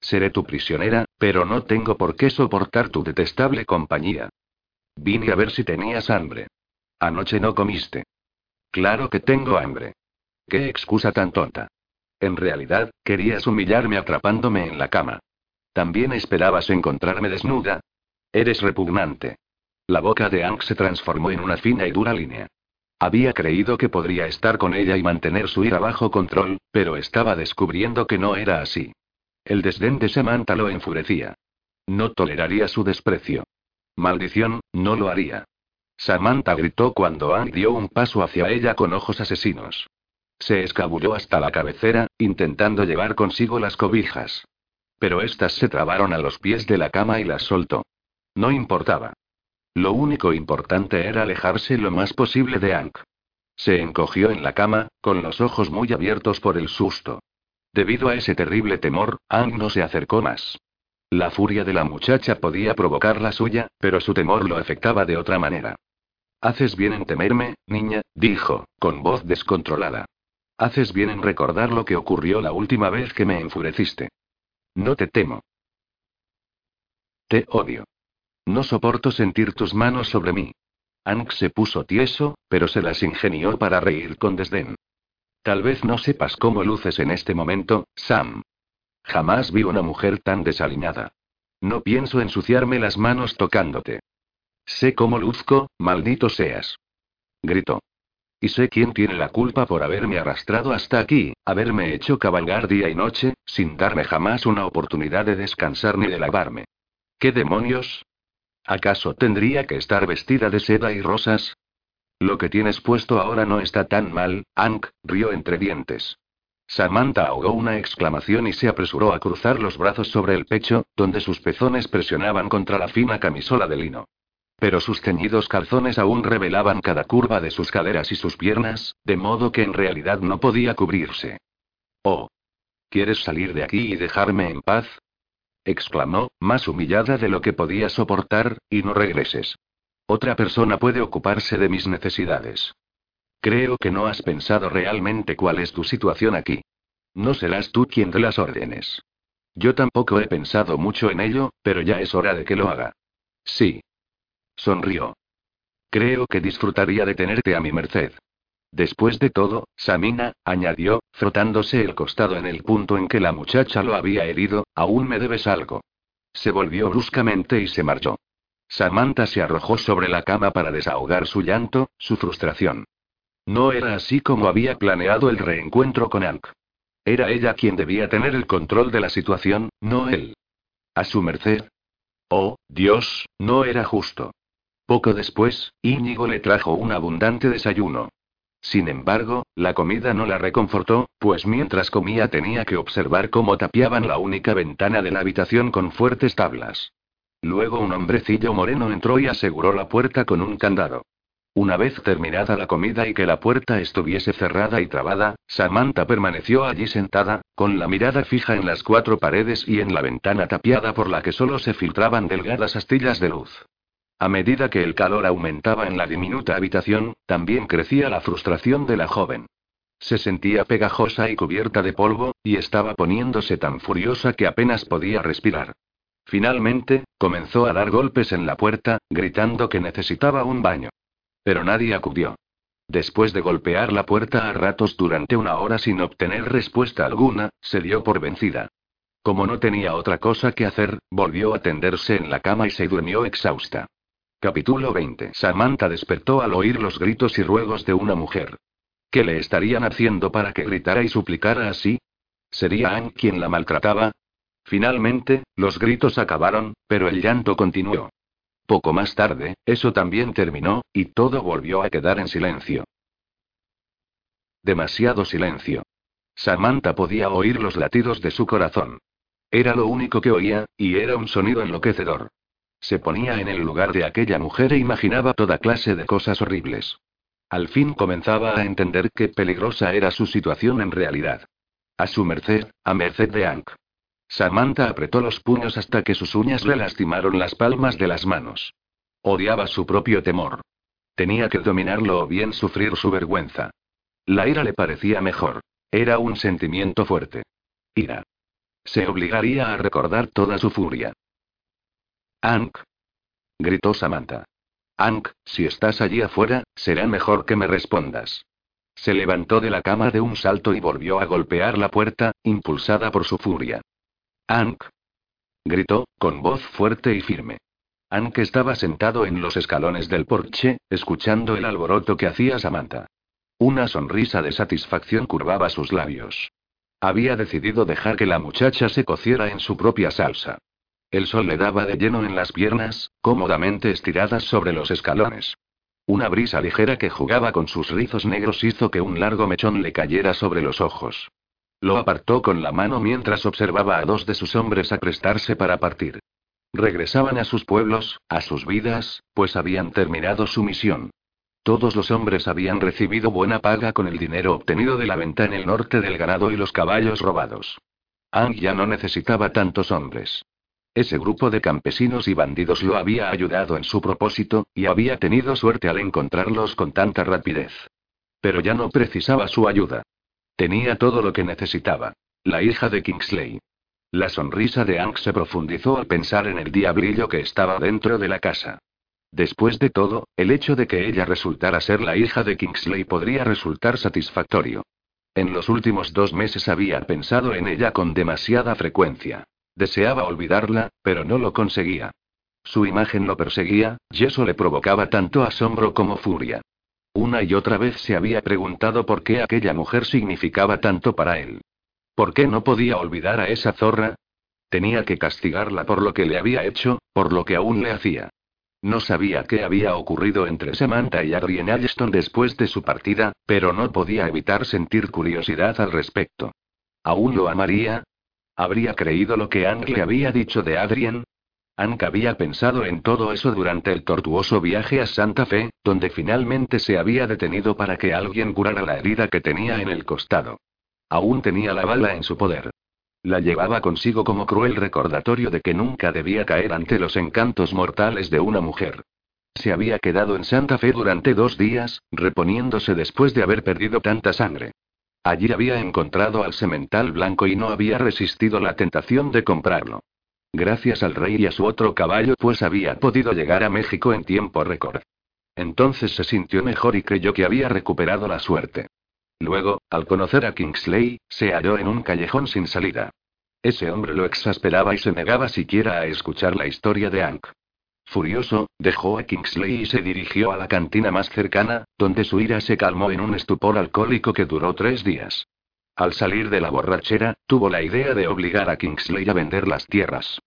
Seré tu prisionera, pero no tengo por qué soportar tu detestable compañía. Vine a ver si tenías hambre. Anoche no comiste. Claro que tengo hambre. Qué excusa tan tonta. En realidad, querías humillarme atrapándome en la cama. ¿También esperabas encontrarme desnuda? Eres repugnante. La boca de Ang se transformó en una fina y dura línea. Había creído que podría estar con ella y mantener su ira bajo control, pero estaba descubriendo que no era así. El desdén de Samantha lo enfurecía. No toleraría su desprecio. Maldición, no lo haría. Samantha gritó cuando Ang dio un paso hacia ella con ojos asesinos. Se escabulló hasta la cabecera, intentando llevar consigo las cobijas. Pero éstas se trabaron a los pies de la cama y las soltó. No importaba. Lo único importante era alejarse lo más posible de Ank. Se encogió en la cama, con los ojos muy abiertos por el susto. Debido a ese terrible temor, Ang no se acercó más. La furia de la muchacha podía provocar la suya, pero su temor lo afectaba de otra manera. Haces bien en temerme, niña, dijo, con voz descontrolada. Haces bien en recordar lo que ocurrió la última vez que me enfureciste. No te temo. Te odio. No soporto sentir tus manos sobre mí. Ank se puso tieso, pero se las ingenió para reír con desdén. Tal vez no sepas cómo luces en este momento, Sam. Jamás vi una mujer tan desaliñada. No pienso ensuciarme las manos tocándote. Sé cómo luzco, maldito seas. Gritó. Y sé quién tiene la culpa por haberme arrastrado hasta aquí, haberme hecho cabalgar día y noche, sin darme jamás una oportunidad de descansar ni de lavarme. ¿Qué demonios? ¿Acaso tendría que estar vestida de seda y rosas? Lo que tienes puesto ahora no está tan mal, Ank, rió entre dientes. Samantha ahogó una exclamación y se apresuró a cruzar los brazos sobre el pecho, donde sus pezones presionaban contra la fina camisola de lino. Pero sus ceñidos calzones aún revelaban cada curva de sus caderas y sus piernas, de modo que en realidad no podía cubrirse. Oh. ¿Quieres salir de aquí y dejarme en paz? exclamó, más humillada de lo que podía soportar, y no regreses. Otra persona puede ocuparse de mis necesidades. Creo que no has pensado realmente cuál es tu situación aquí. No serás tú quien dé las órdenes. Yo tampoco he pensado mucho en ello, pero ya es hora de que lo haga. Sí, Sonrió. Creo que disfrutaría de tenerte a mi merced. Después de todo, Samina, añadió, frotándose el costado en el punto en que la muchacha lo había herido, aún me debes algo. Se volvió bruscamente y se marchó. Samantha se arrojó sobre la cama para desahogar su llanto, su frustración. No era así como había planeado el reencuentro con Ank. Era ella quien debía tener el control de la situación, no él. A su merced. Oh, Dios, no era justo. Poco después, Íñigo le trajo un abundante desayuno. Sin embargo, la comida no la reconfortó, pues mientras comía tenía que observar cómo tapiaban la única ventana de la habitación con fuertes tablas. Luego un hombrecillo moreno entró y aseguró la puerta con un candado. Una vez terminada la comida y que la puerta estuviese cerrada y trabada, Samantha permaneció allí sentada, con la mirada fija en las cuatro paredes y en la ventana tapiada por la que solo se filtraban delgadas astillas de luz. A medida que el calor aumentaba en la diminuta habitación, también crecía la frustración de la joven. Se sentía pegajosa y cubierta de polvo, y estaba poniéndose tan furiosa que apenas podía respirar. Finalmente, comenzó a dar golpes en la puerta, gritando que necesitaba un baño. Pero nadie acudió. Después de golpear la puerta a ratos durante una hora sin obtener respuesta alguna, se dio por vencida. Como no tenía otra cosa que hacer, volvió a tenderse en la cama y se durmió exhausta. Capítulo 20. Samantha despertó al oír los gritos y ruegos de una mujer. ¿Qué le estarían haciendo para que gritara y suplicara así? ¿Sería Anne quien la maltrataba? Finalmente, los gritos acabaron, pero el llanto continuó. Poco más tarde, eso también terminó, y todo volvió a quedar en silencio. Demasiado silencio. Samantha podía oír los latidos de su corazón. Era lo único que oía, y era un sonido enloquecedor. Se ponía en el lugar de aquella mujer e imaginaba toda clase de cosas horribles. Al fin comenzaba a entender qué peligrosa era su situación en realidad. A su merced, a merced de Ank. Samantha apretó los puños hasta que sus uñas le lastimaron las palmas de las manos. Odiaba su propio temor. Tenía que dominarlo o bien sufrir su vergüenza. La ira le parecía mejor. Era un sentimiento fuerte. Ira. Se obligaría a recordar toda su furia. Ank. Gritó Samantha. Ank, si estás allí afuera, será mejor que me respondas. Se levantó de la cama de un salto y volvió a golpear la puerta, impulsada por su furia. Ank. Gritó, con voz fuerte y firme. Ank estaba sentado en los escalones del porche, escuchando el alboroto que hacía Samantha. Una sonrisa de satisfacción curvaba sus labios. Había decidido dejar que la muchacha se cociera en su propia salsa. El sol le daba de lleno en las piernas, cómodamente estiradas sobre los escalones. Una brisa ligera que jugaba con sus rizos negros hizo que un largo mechón le cayera sobre los ojos. Lo apartó con la mano mientras observaba a dos de sus hombres aprestarse para partir. Regresaban a sus pueblos, a sus vidas, pues habían terminado su misión. Todos los hombres habían recibido buena paga con el dinero obtenido de la venta en el norte del ganado y los caballos robados. Ang ya no necesitaba tantos hombres. Ese grupo de campesinos y bandidos lo había ayudado en su propósito, y había tenido suerte al encontrarlos con tanta rapidez. Pero ya no precisaba su ayuda. Tenía todo lo que necesitaba. La hija de Kingsley. La sonrisa de Ank se profundizó al pensar en el diablillo que estaba dentro de la casa. Después de todo, el hecho de que ella resultara ser la hija de Kingsley podría resultar satisfactorio. En los últimos dos meses había pensado en ella con demasiada frecuencia. Deseaba olvidarla, pero no lo conseguía. Su imagen lo perseguía, y eso le provocaba tanto asombro como furia. Una y otra vez se había preguntado por qué aquella mujer significaba tanto para él. ¿Por qué no podía olvidar a esa zorra? Tenía que castigarla por lo que le había hecho, por lo que aún le hacía. No sabía qué había ocurrido entre Samantha y Adrien Allston después de su partida, pero no podía evitar sentir curiosidad al respecto. ¿Aún lo amaría? ¿Habría creído lo que Anne había dicho de Adrien? Anka había pensado en todo eso durante el tortuoso viaje a Santa Fe, donde finalmente se había detenido para que alguien curara la herida que tenía en el costado. Aún tenía la bala en su poder. La llevaba consigo como cruel recordatorio de que nunca debía caer ante los encantos mortales de una mujer. Se había quedado en Santa Fe durante dos días, reponiéndose después de haber perdido tanta sangre. Allí había encontrado al semental blanco y no había resistido la tentación de comprarlo. Gracias al rey y a su otro caballo, pues había podido llegar a México en tiempo récord. Entonces se sintió mejor y creyó que había recuperado la suerte. Luego, al conocer a Kingsley, se halló en un callejón sin salida. Ese hombre lo exasperaba y se negaba siquiera a escuchar la historia de Ank. Furioso, dejó a Kingsley y se dirigió a la cantina más cercana, donde su ira se calmó en un estupor alcohólico que duró tres días. Al salir de la borrachera, tuvo la idea de obligar a Kingsley a vender las tierras.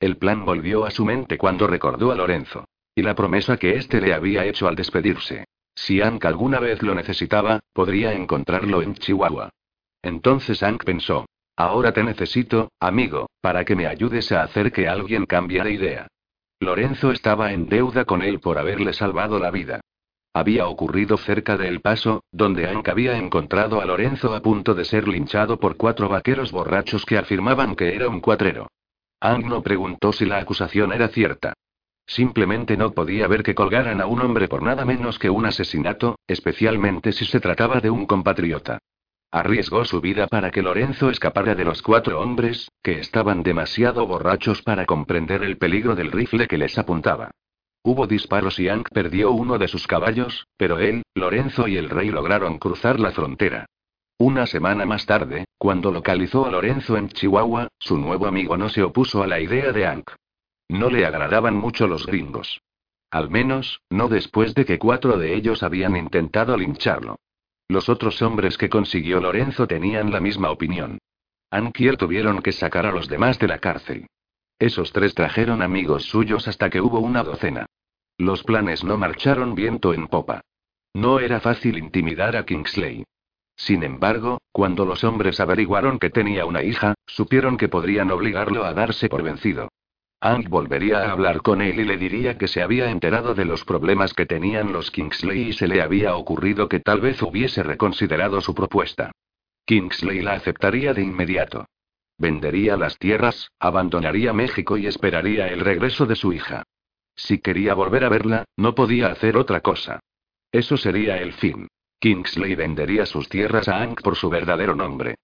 El plan volvió a su mente cuando recordó a Lorenzo. Y la promesa que éste le había hecho al despedirse. Si Hank alguna vez lo necesitaba, podría encontrarlo en Chihuahua. Entonces Hank pensó. Ahora te necesito, amigo, para que me ayudes a hacer que alguien cambie de idea. Lorenzo estaba en deuda con él por haberle salvado la vida. Había ocurrido cerca de El Paso, donde Hank había encontrado a Lorenzo a punto de ser linchado por cuatro vaqueros borrachos que afirmaban que era un cuatrero. Hank no preguntó si la acusación era cierta. Simplemente no podía ver que colgaran a un hombre por nada menos que un asesinato, especialmente si se trataba de un compatriota. Arriesgó su vida para que Lorenzo escapara de los cuatro hombres, que estaban demasiado borrachos para comprender el peligro del rifle que les apuntaba. Hubo disparos y Ank perdió uno de sus caballos, pero él, Lorenzo y el rey lograron cruzar la frontera. Una semana más tarde, cuando localizó a Lorenzo en Chihuahua, su nuevo amigo no se opuso a la idea de Ank. No le agradaban mucho los gringos. Al menos, no después de que cuatro de ellos habían intentado lincharlo. Los otros hombres que consiguió Lorenzo tenían la misma opinión. Ank y él tuvieron que sacar a los demás de la cárcel. Esos tres trajeron amigos suyos hasta que hubo una docena. Los planes no marcharon viento en popa. No era fácil intimidar a Kingsley. Sin embargo, cuando los hombres averiguaron que tenía una hija, supieron que podrían obligarlo a darse por vencido. Hank volvería a hablar con él y le diría que se había enterado de los problemas que tenían los Kingsley y se le había ocurrido que tal vez hubiese reconsiderado su propuesta. Kingsley la aceptaría de inmediato. Vendería las tierras, abandonaría México y esperaría el regreso de su hija. Si quería volver a verla, no podía hacer otra cosa. Eso sería el fin. Kingsley vendería sus tierras a Hank por su verdadero nombre.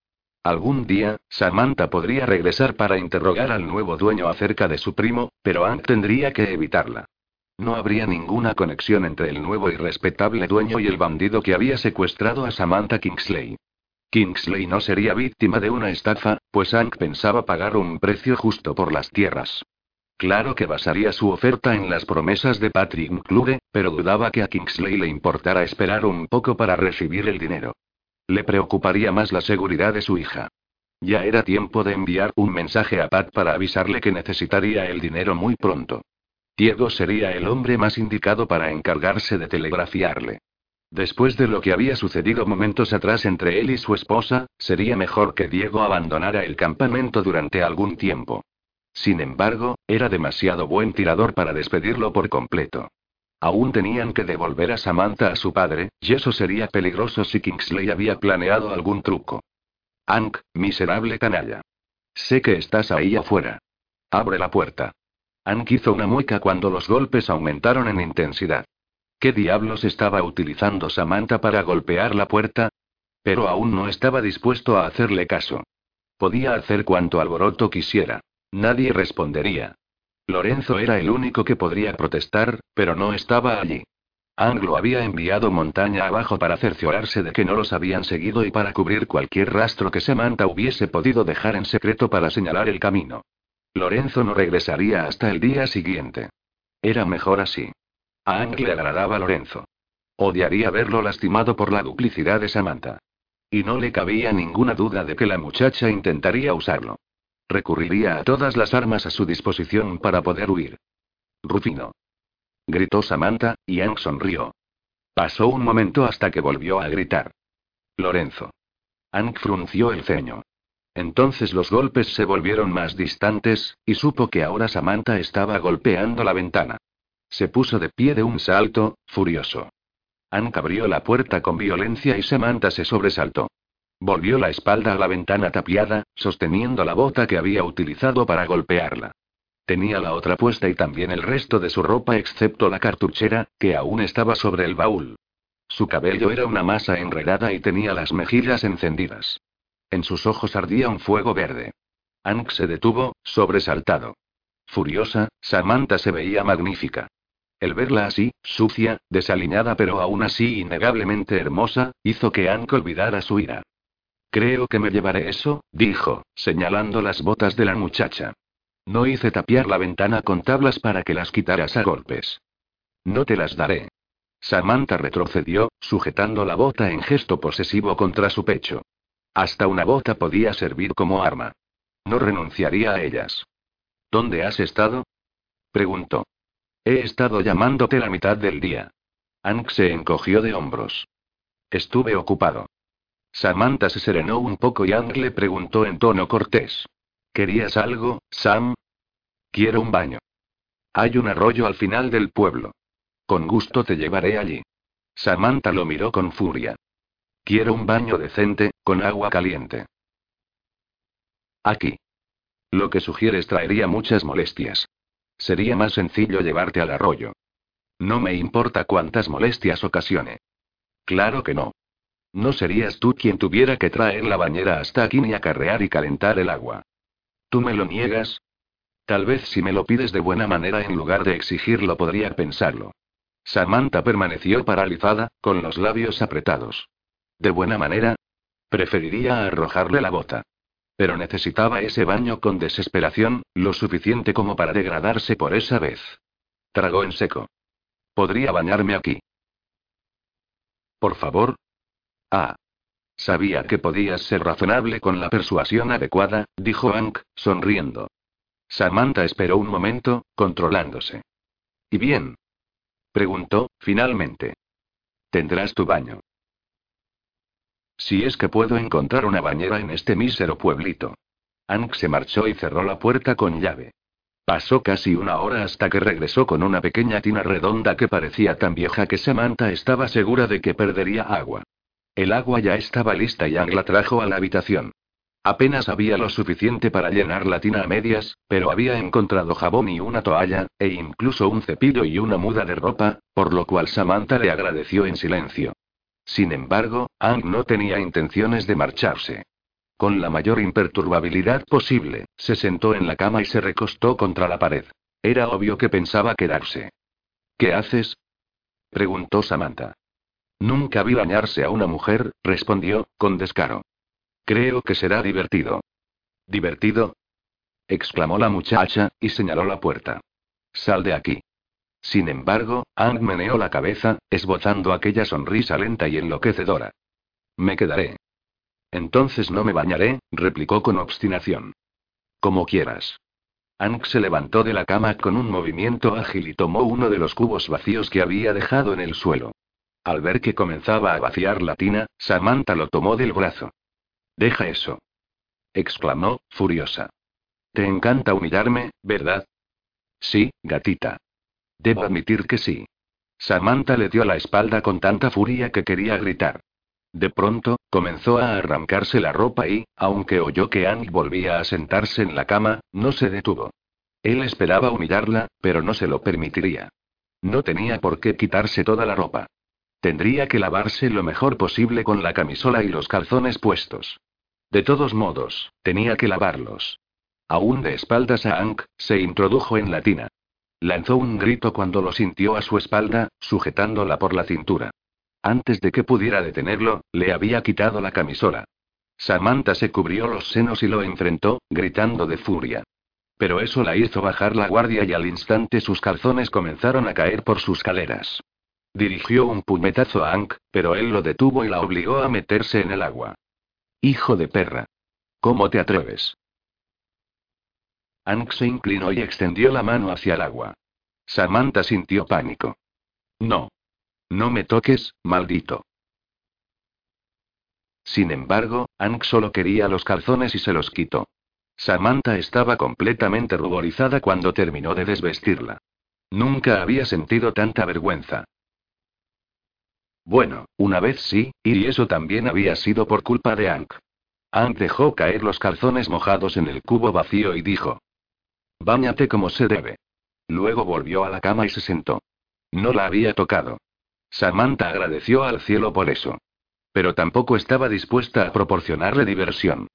Algún día, Samantha podría regresar para interrogar al nuevo dueño acerca de su primo, pero Hank tendría que evitarla. No habría ninguna conexión entre el nuevo y respetable dueño y el bandido que había secuestrado a Samantha Kingsley. Kingsley no sería víctima de una estafa, pues Hank pensaba pagar un precio justo por las tierras. Claro que basaría su oferta en las promesas de Patrick McClure, pero dudaba que a Kingsley le importara esperar un poco para recibir el dinero. Le preocuparía más la seguridad de su hija. Ya era tiempo de enviar un mensaje a Pat para avisarle que necesitaría el dinero muy pronto. Diego sería el hombre más indicado para encargarse de telegrafiarle. Después de lo que había sucedido momentos atrás entre él y su esposa, sería mejor que Diego abandonara el campamento durante algún tiempo. Sin embargo, era demasiado buen tirador para despedirlo por completo. Aún tenían que devolver a Samantha a su padre, y eso sería peligroso si Kingsley había planeado algún truco. Hank, miserable canalla. Sé que estás ahí afuera. Abre la puerta. Hank hizo una mueca cuando los golpes aumentaron en intensidad. ¿Qué diablos estaba utilizando Samantha para golpear la puerta? Pero aún no estaba dispuesto a hacerle caso. Podía hacer cuanto alboroto quisiera. Nadie respondería. Lorenzo era el único que podría protestar, pero no estaba allí. Anglo había enviado montaña abajo para cerciorarse de que no los habían seguido y para cubrir cualquier rastro que Samantha hubiese podido dejar en secreto para señalar el camino. Lorenzo no regresaría hasta el día siguiente. Era mejor así. A Ang le agradaba Lorenzo. Odiaría verlo lastimado por la duplicidad de Samantha. Y no le cabía ninguna duda de que la muchacha intentaría usarlo. Recurriría a todas las armas a su disposición para poder huir. Rufino. Gritó Samantha, y Ang sonrió. Pasó un momento hasta que volvió a gritar. Lorenzo. Ang frunció el ceño. Entonces los golpes se volvieron más distantes, y supo que ahora Samantha estaba golpeando la ventana. Se puso de pie de un salto, furioso. Ank abrió la puerta con violencia y Samantha se sobresaltó. Volvió la espalda a la ventana tapiada, sosteniendo la bota que había utilizado para golpearla. Tenía la otra puesta y también el resto de su ropa excepto la cartuchera, que aún estaba sobre el baúl. Su cabello era una masa enredada y tenía las mejillas encendidas. En sus ojos ardía un fuego verde. Ank se detuvo, sobresaltado. Furiosa, Samantha se veía magnífica. El verla así, sucia, desaliñada pero aún así innegablemente hermosa, hizo que Ank olvidara su ira. Creo que me llevaré eso, dijo, señalando las botas de la muchacha. No hice tapiar la ventana con tablas para que las quitaras a golpes. No te las daré. Samantha retrocedió, sujetando la bota en gesto posesivo contra su pecho. Hasta una bota podía servir como arma. No renunciaría a ellas. ¿Dónde has estado? preguntó. He estado llamándote la mitad del día. Ank se encogió de hombros. Estuve ocupado. Samantha se serenó un poco y Ank le preguntó en tono cortés. ¿Querías algo, Sam? Quiero un baño. Hay un arroyo al final del pueblo. Con gusto te llevaré allí. Samantha lo miró con furia. Quiero un baño decente, con agua caliente. Aquí. Lo que sugieres traería muchas molestias. Sería más sencillo llevarte al arroyo. No me importa cuántas molestias ocasione. Claro que no. No serías tú quien tuviera que traer la bañera hasta aquí ni acarrear y calentar el agua. ¿Tú me lo niegas? Tal vez si me lo pides de buena manera en lugar de exigirlo podría pensarlo. Samantha permaneció paralizada, con los labios apretados. ¿De buena manera? Preferiría arrojarle la bota. Pero necesitaba ese baño con desesperación, lo suficiente como para degradarse por esa vez. Tragó en seco. ¿Podría bañarme aquí? Por favor. Ah. Sabía que podías ser razonable con la persuasión adecuada, dijo Hank, sonriendo. Samantha esperó un momento, controlándose. ¿Y bien? Preguntó, finalmente. Tendrás tu baño. Si es que puedo encontrar una bañera en este mísero pueblito. Hank se marchó y cerró la puerta con llave. Pasó casi una hora hasta que regresó con una pequeña tina redonda que parecía tan vieja que Samantha estaba segura de que perdería agua. El agua ya estaba lista y Ang la trajo a la habitación. Apenas había lo suficiente para llenar la tina a medias, pero había encontrado jabón y una toalla, e incluso un cepillo y una muda de ropa, por lo cual Samantha le agradeció en silencio. Sin embargo, Ang no tenía intenciones de marcharse. Con la mayor imperturbabilidad posible, se sentó en la cama y se recostó contra la pared. Era obvio que pensaba quedarse. ¿Qué haces? preguntó Samantha. Nunca vi bañarse a una mujer, respondió, con descaro. Creo que será divertido. ¿Divertido? exclamó la muchacha, y señaló la puerta. Sal de aquí. Sin embargo, Ang meneó la cabeza, esbozando aquella sonrisa lenta y enloquecedora. Me quedaré. Entonces no me bañaré, replicó con obstinación. Como quieras. Ank se levantó de la cama con un movimiento ágil y tomó uno de los cubos vacíos que había dejado en el suelo. Al ver que comenzaba a vaciar la tina, Samantha lo tomó del brazo. Deja eso. exclamó, furiosa. Te encanta humillarme, ¿verdad? Sí, gatita. Debo admitir que sí. Samantha le dio la espalda con tanta furia que quería gritar. De pronto, comenzó a arrancarse la ropa y, aunque oyó que Annie volvía a sentarse en la cama, no se detuvo. Él esperaba humillarla, pero no se lo permitiría. No tenía por qué quitarse toda la ropa. Tendría que lavarse lo mejor posible con la camisola y los calzones puestos. De todos modos, tenía que lavarlos. Aún de espaldas a Ank, se introdujo en la tina. Lanzó un grito cuando lo sintió a su espalda, sujetándola por la cintura. Antes de que pudiera detenerlo, le había quitado la camisola. Samantha se cubrió los senos y lo enfrentó, gritando de furia. Pero eso la hizo bajar la guardia y al instante sus calzones comenzaron a caer por sus caleras. Dirigió un puñetazo a Ank, pero él lo detuvo y la obligó a meterse en el agua. Hijo de perra. ¿Cómo te atreves? Ank se inclinó y extendió la mano hacia el agua. Samantha sintió pánico. No. No me toques, maldito. Sin embargo, Ank solo quería los calzones y se los quitó. Samantha estaba completamente ruborizada cuando terminó de desvestirla. Nunca había sentido tanta vergüenza. Bueno, una vez sí, y eso también había sido por culpa de Ank. Ank dejó caer los calzones mojados en el cubo vacío y dijo: Báñate como se debe. Luego volvió a la cama y se sentó. No la había tocado. Samantha agradeció al cielo por eso. Pero tampoco estaba dispuesta a proporcionarle diversión.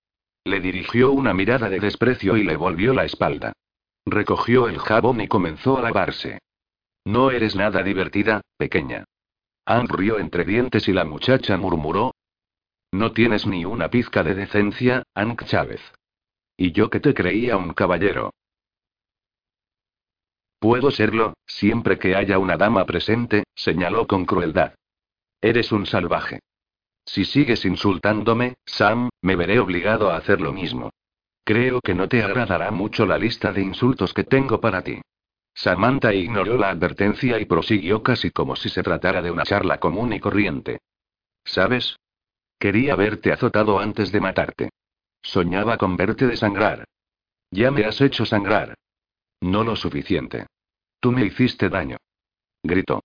Le dirigió una mirada de desprecio y le volvió la espalda. Recogió el jabón y comenzó a lavarse. No eres nada divertida, pequeña. Ann rió entre dientes y la muchacha murmuró. No tienes ni una pizca de decencia, Ank Chávez. Y yo que te creía un caballero. Puedo serlo, siempre que haya una dama presente, señaló con crueldad. Eres un salvaje. Si sigues insultándome, Sam, me veré obligado a hacer lo mismo. Creo que no te agradará mucho la lista de insultos que tengo para ti. Samantha ignoró la advertencia y prosiguió casi como si se tratara de una charla común y corriente. ¿Sabes? Quería verte azotado antes de matarte. Soñaba con verte desangrar. Ya me has hecho sangrar. No lo suficiente. Tú me hiciste daño. Gritó.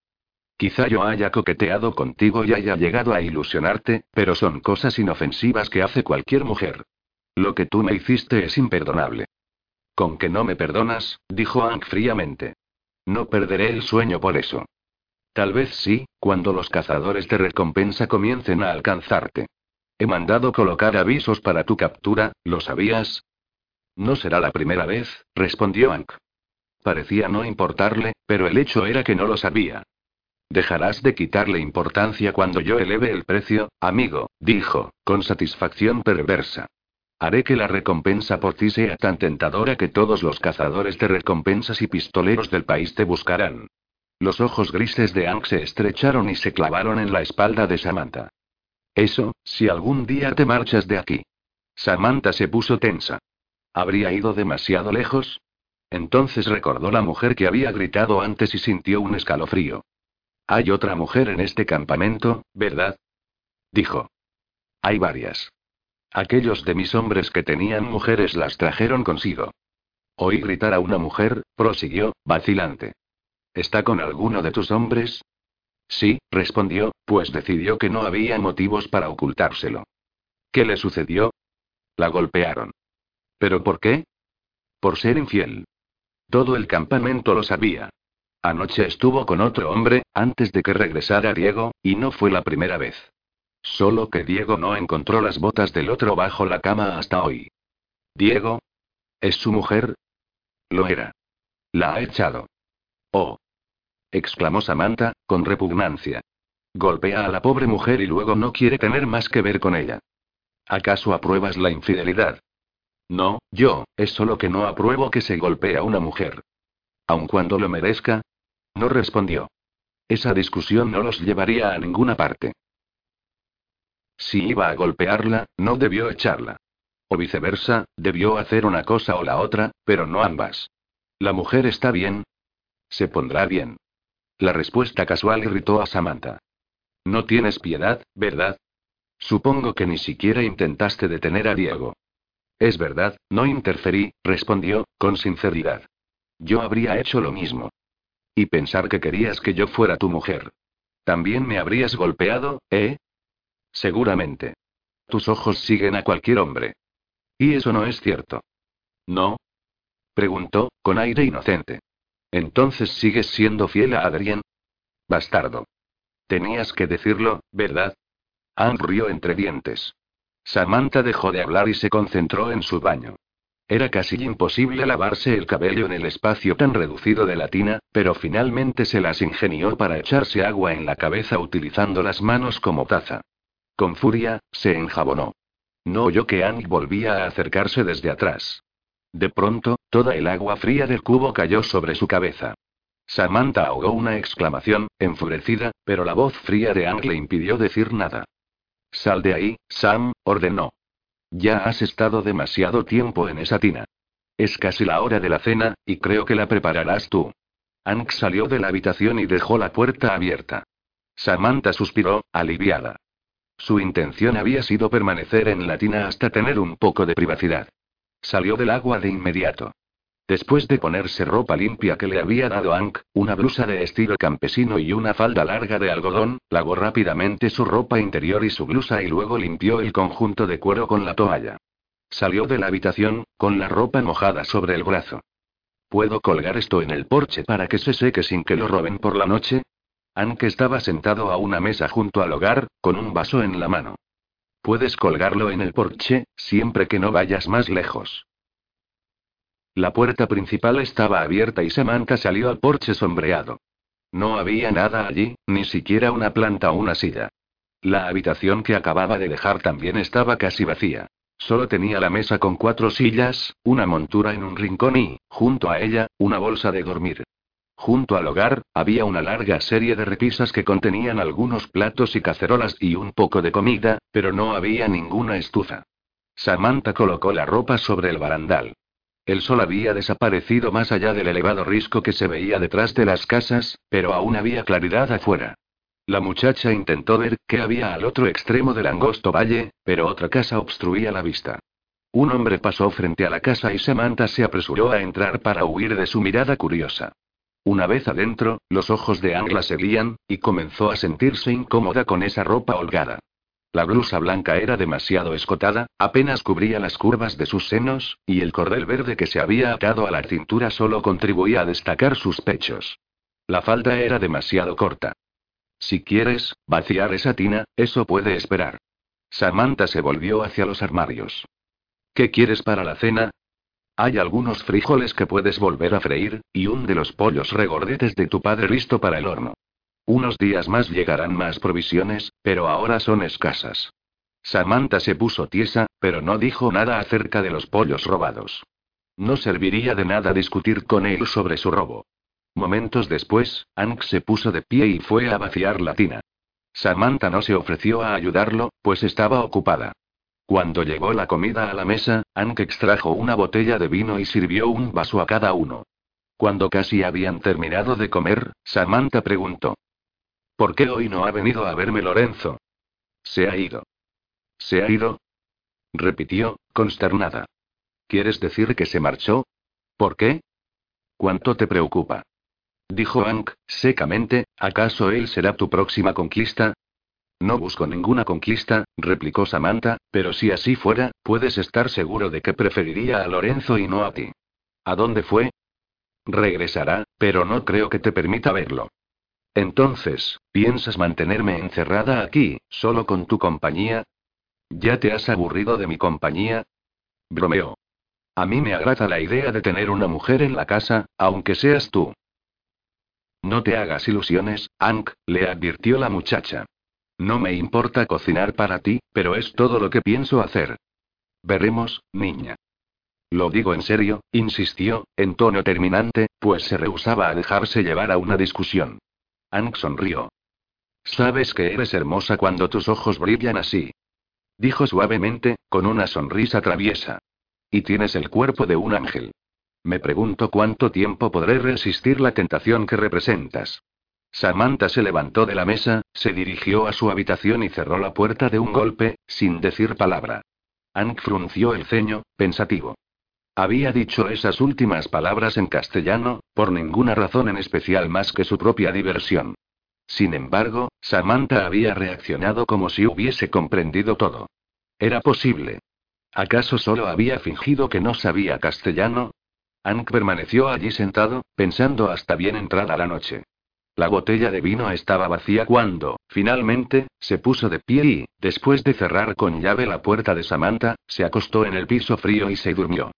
Quizá yo haya coqueteado contigo y haya llegado a ilusionarte, pero son cosas inofensivas que hace cualquier mujer. Lo que tú me hiciste es imperdonable. Con que no me perdonas, dijo Hank fríamente. No perderé el sueño por eso. Tal vez sí, cuando los cazadores de recompensa comiencen a alcanzarte. He mandado colocar avisos para tu captura, ¿lo sabías? No será la primera vez, respondió Ank. Parecía no importarle, pero el hecho era que no lo sabía. Dejarás de quitarle importancia cuando yo eleve el precio, amigo, dijo, con satisfacción perversa. Haré que la recompensa por ti sea tan tentadora que todos los cazadores de recompensas y pistoleros del país te buscarán. Los ojos grises de Ank se estrecharon y se clavaron en la espalda de Samantha. Eso, si algún día te marchas de aquí. Samantha se puso tensa. ¿Habría ido demasiado lejos? Entonces recordó la mujer que había gritado antes y sintió un escalofrío. Hay otra mujer en este campamento, ¿verdad? Dijo. Hay varias. Aquellos de mis hombres que tenían mujeres las trajeron consigo. Oí gritar a una mujer, prosiguió, vacilante. ¿Está con alguno de tus hombres? Sí, respondió, pues decidió que no había motivos para ocultárselo. ¿Qué le sucedió? La golpearon. ¿Pero por qué? Por ser infiel. Todo el campamento lo sabía. Anoche estuvo con otro hombre, antes de que regresara Diego, y no fue la primera vez. Solo que Diego no encontró las botas del otro bajo la cama hasta hoy. ¿Diego? ¿Es su mujer? Lo era. La ha echado. Oh. exclamó Samantha, con repugnancia. Golpea a la pobre mujer y luego no quiere tener más que ver con ella. ¿Acaso apruebas la infidelidad? No, yo, es solo que no apruebo que se golpee a una mujer. Aun cuando lo merezca. No respondió. Esa discusión no los llevaría a ninguna parte. Si iba a golpearla, no debió echarla. O viceversa, debió hacer una cosa o la otra, pero no ambas. ¿La mujer está bien? Se pondrá bien. La respuesta casual irritó a Samantha. No tienes piedad, ¿verdad? Supongo que ni siquiera intentaste detener a Diego. Es verdad, no interferí, respondió, con sinceridad. Yo habría hecho lo mismo. Y pensar que querías que yo fuera tu mujer. También me habrías golpeado, ¿eh? Seguramente. Tus ojos siguen a cualquier hombre. Y eso no es cierto. ¿No? Preguntó, con aire inocente. Entonces sigues siendo fiel a Adrien. Bastardo. Tenías que decirlo, ¿verdad? Anne rió entre dientes. Samantha dejó de hablar y se concentró en su baño. Era casi imposible lavarse el cabello en el espacio tan reducido de la tina, pero finalmente se las ingenió para echarse agua en la cabeza utilizando las manos como taza. Con furia, se enjabonó. No oyó que Anne volvía a acercarse desde atrás. De pronto, toda el agua fría del cubo cayó sobre su cabeza. Samantha ahogó una exclamación, enfurecida, pero la voz fría de Anne le impidió decir nada. Sal de ahí, Sam, ordenó. Ya has estado demasiado tiempo en esa tina. Es casi la hora de la cena, y creo que la prepararás tú. Ank salió de la habitación y dejó la puerta abierta. Samantha suspiró, aliviada. Su intención había sido permanecer en la tina hasta tener un poco de privacidad. Salió del agua de inmediato. Después de ponerse ropa limpia que le había dado Ank, una blusa de estilo campesino y una falda larga de algodón, lavó rápidamente su ropa interior y su blusa y luego limpió el conjunto de cuero con la toalla. Salió de la habitación, con la ropa mojada sobre el brazo. ¿Puedo colgar esto en el porche para que se seque sin que lo roben por la noche? Ank estaba sentado a una mesa junto al hogar, con un vaso en la mano. Puedes colgarlo en el porche, siempre que no vayas más lejos. La puerta principal estaba abierta y Samantha salió al porche sombreado. No había nada allí, ni siquiera una planta o una silla. La habitación que acababa de dejar también estaba casi vacía. Solo tenía la mesa con cuatro sillas, una montura en un rincón y, junto a ella, una bolsa de dormir. Junto al hogar, había una larga serie de repisas que contenían algunos platos y cacerolas y un poco de comida, pero no había ninguna estufa. Samantha colocó la ropa sobre el barandal. El sol había desaparecido más allá del elevado risco que se veía detrás de las casas, pero aún había claridad afuera. La muchacha intentó ver qué había al otro extremo del angosto valle, pero otra casa obstruía la vista. Un hombre pasó frente a la casa y Samantha se apresuró a entrar para huir de su mirada curiosa. Una vez adentro, los ojos de Angla seguían, y comenzó a sentirse incómoda con esa ropa holgada. La blusa blanca era demasiado escotada, apenas cubría las curvas de sus senos, y el cordel verde que se había atado a la cintura solo contribuía a destacar sus pechos. La falda era demasiado corta. Si quieres, vaciar esa tina, eso puede esperar. Samantha se volvió hacia los armarios. ¿Qué quieres para la cena? Hay algunos frijoles que puedes volver a freír, y un de los pollos regordetes de tu padre listo para el horno. Unos días más llegarán más provisiones, pero ahora son escasas. Samantha se puso tiesa, pero no dijo nada acerca de los pollos robados. No serviría de nada discutir con él sobre su robo. Momentos después, Ank se puso de pie y fue a vaciar la tina. Samantha no se ofreció a ayudarlo, pues estaba ocupada. Cuando llegó la comida a la mesa, Ank extrajo una botella de vino y sirvió un vaso a cada uno. Cuando casi habían terminado de comer, Samantha preguntó. ¿Por qué hoy no ha venido a verme Lorenzo? Se ha ido. ¿Se ha ido? repitió, consternada. ¿Quieres decir que se marchó? ¿Por qué? ¿Cuánto te preocupa? Dijo Ank, secamente, ¿acaso él será tu próxima conquista? No busco ninguna conquista, replicó Samantha, pero si así fuera, puedes estar seguro de que preferiría a Lorenzo y no a ti. ¿A dónde fue? Regresará, pero no creo que te permita verlo. Entonces, ¿piensas mantenerme encerrada aquí, solo con tu compañía? ¿Ya te has aburrido de mi compañía? Bromeo. A mí me agrada la idea de tener una mujer en la casa, aunque seas tú. No te hagas ilusiones, Ank, le advirtió la muchacha. No me importa cocinar para ti, pero es todo lo que pienso hacer. Veremos, niña. Lo digo en serio, insistió, en tono terminante, pues se rehusaba a dejarse llevar a una discusión. Ank sonrió. Sabes que eres hermosa cuando tus ojos brillan así. Dijo suavemente, con una sonrisa traviesa. Y tienes el cuerpo de un ángel. Me pregunto cuánto tiempo podré resistir la tentación que representas. Samantha se levantó de la mesa, se dirigió a su habitación y cerró la puerta de un golpe, sin decir palabra. Ank frunció el ceño, pensativo. Había dicho esas últimas palabras en castellano, por ninguna razón en especial más que su propia diversión. Sin embargo, Samantha había reaccionado como si hubiese comprendido todo. Era posible. ¿Acaso solo había fingido que no sabía castellano? Ank permaneció allí sentado, pensando hasta bien entrada la noche. La botella de vino estaba vacía cuando, finalmente, se puso de pie y, después de cerrar con llave la puerta de Samantha, se acostó en el piso frío y se durmió.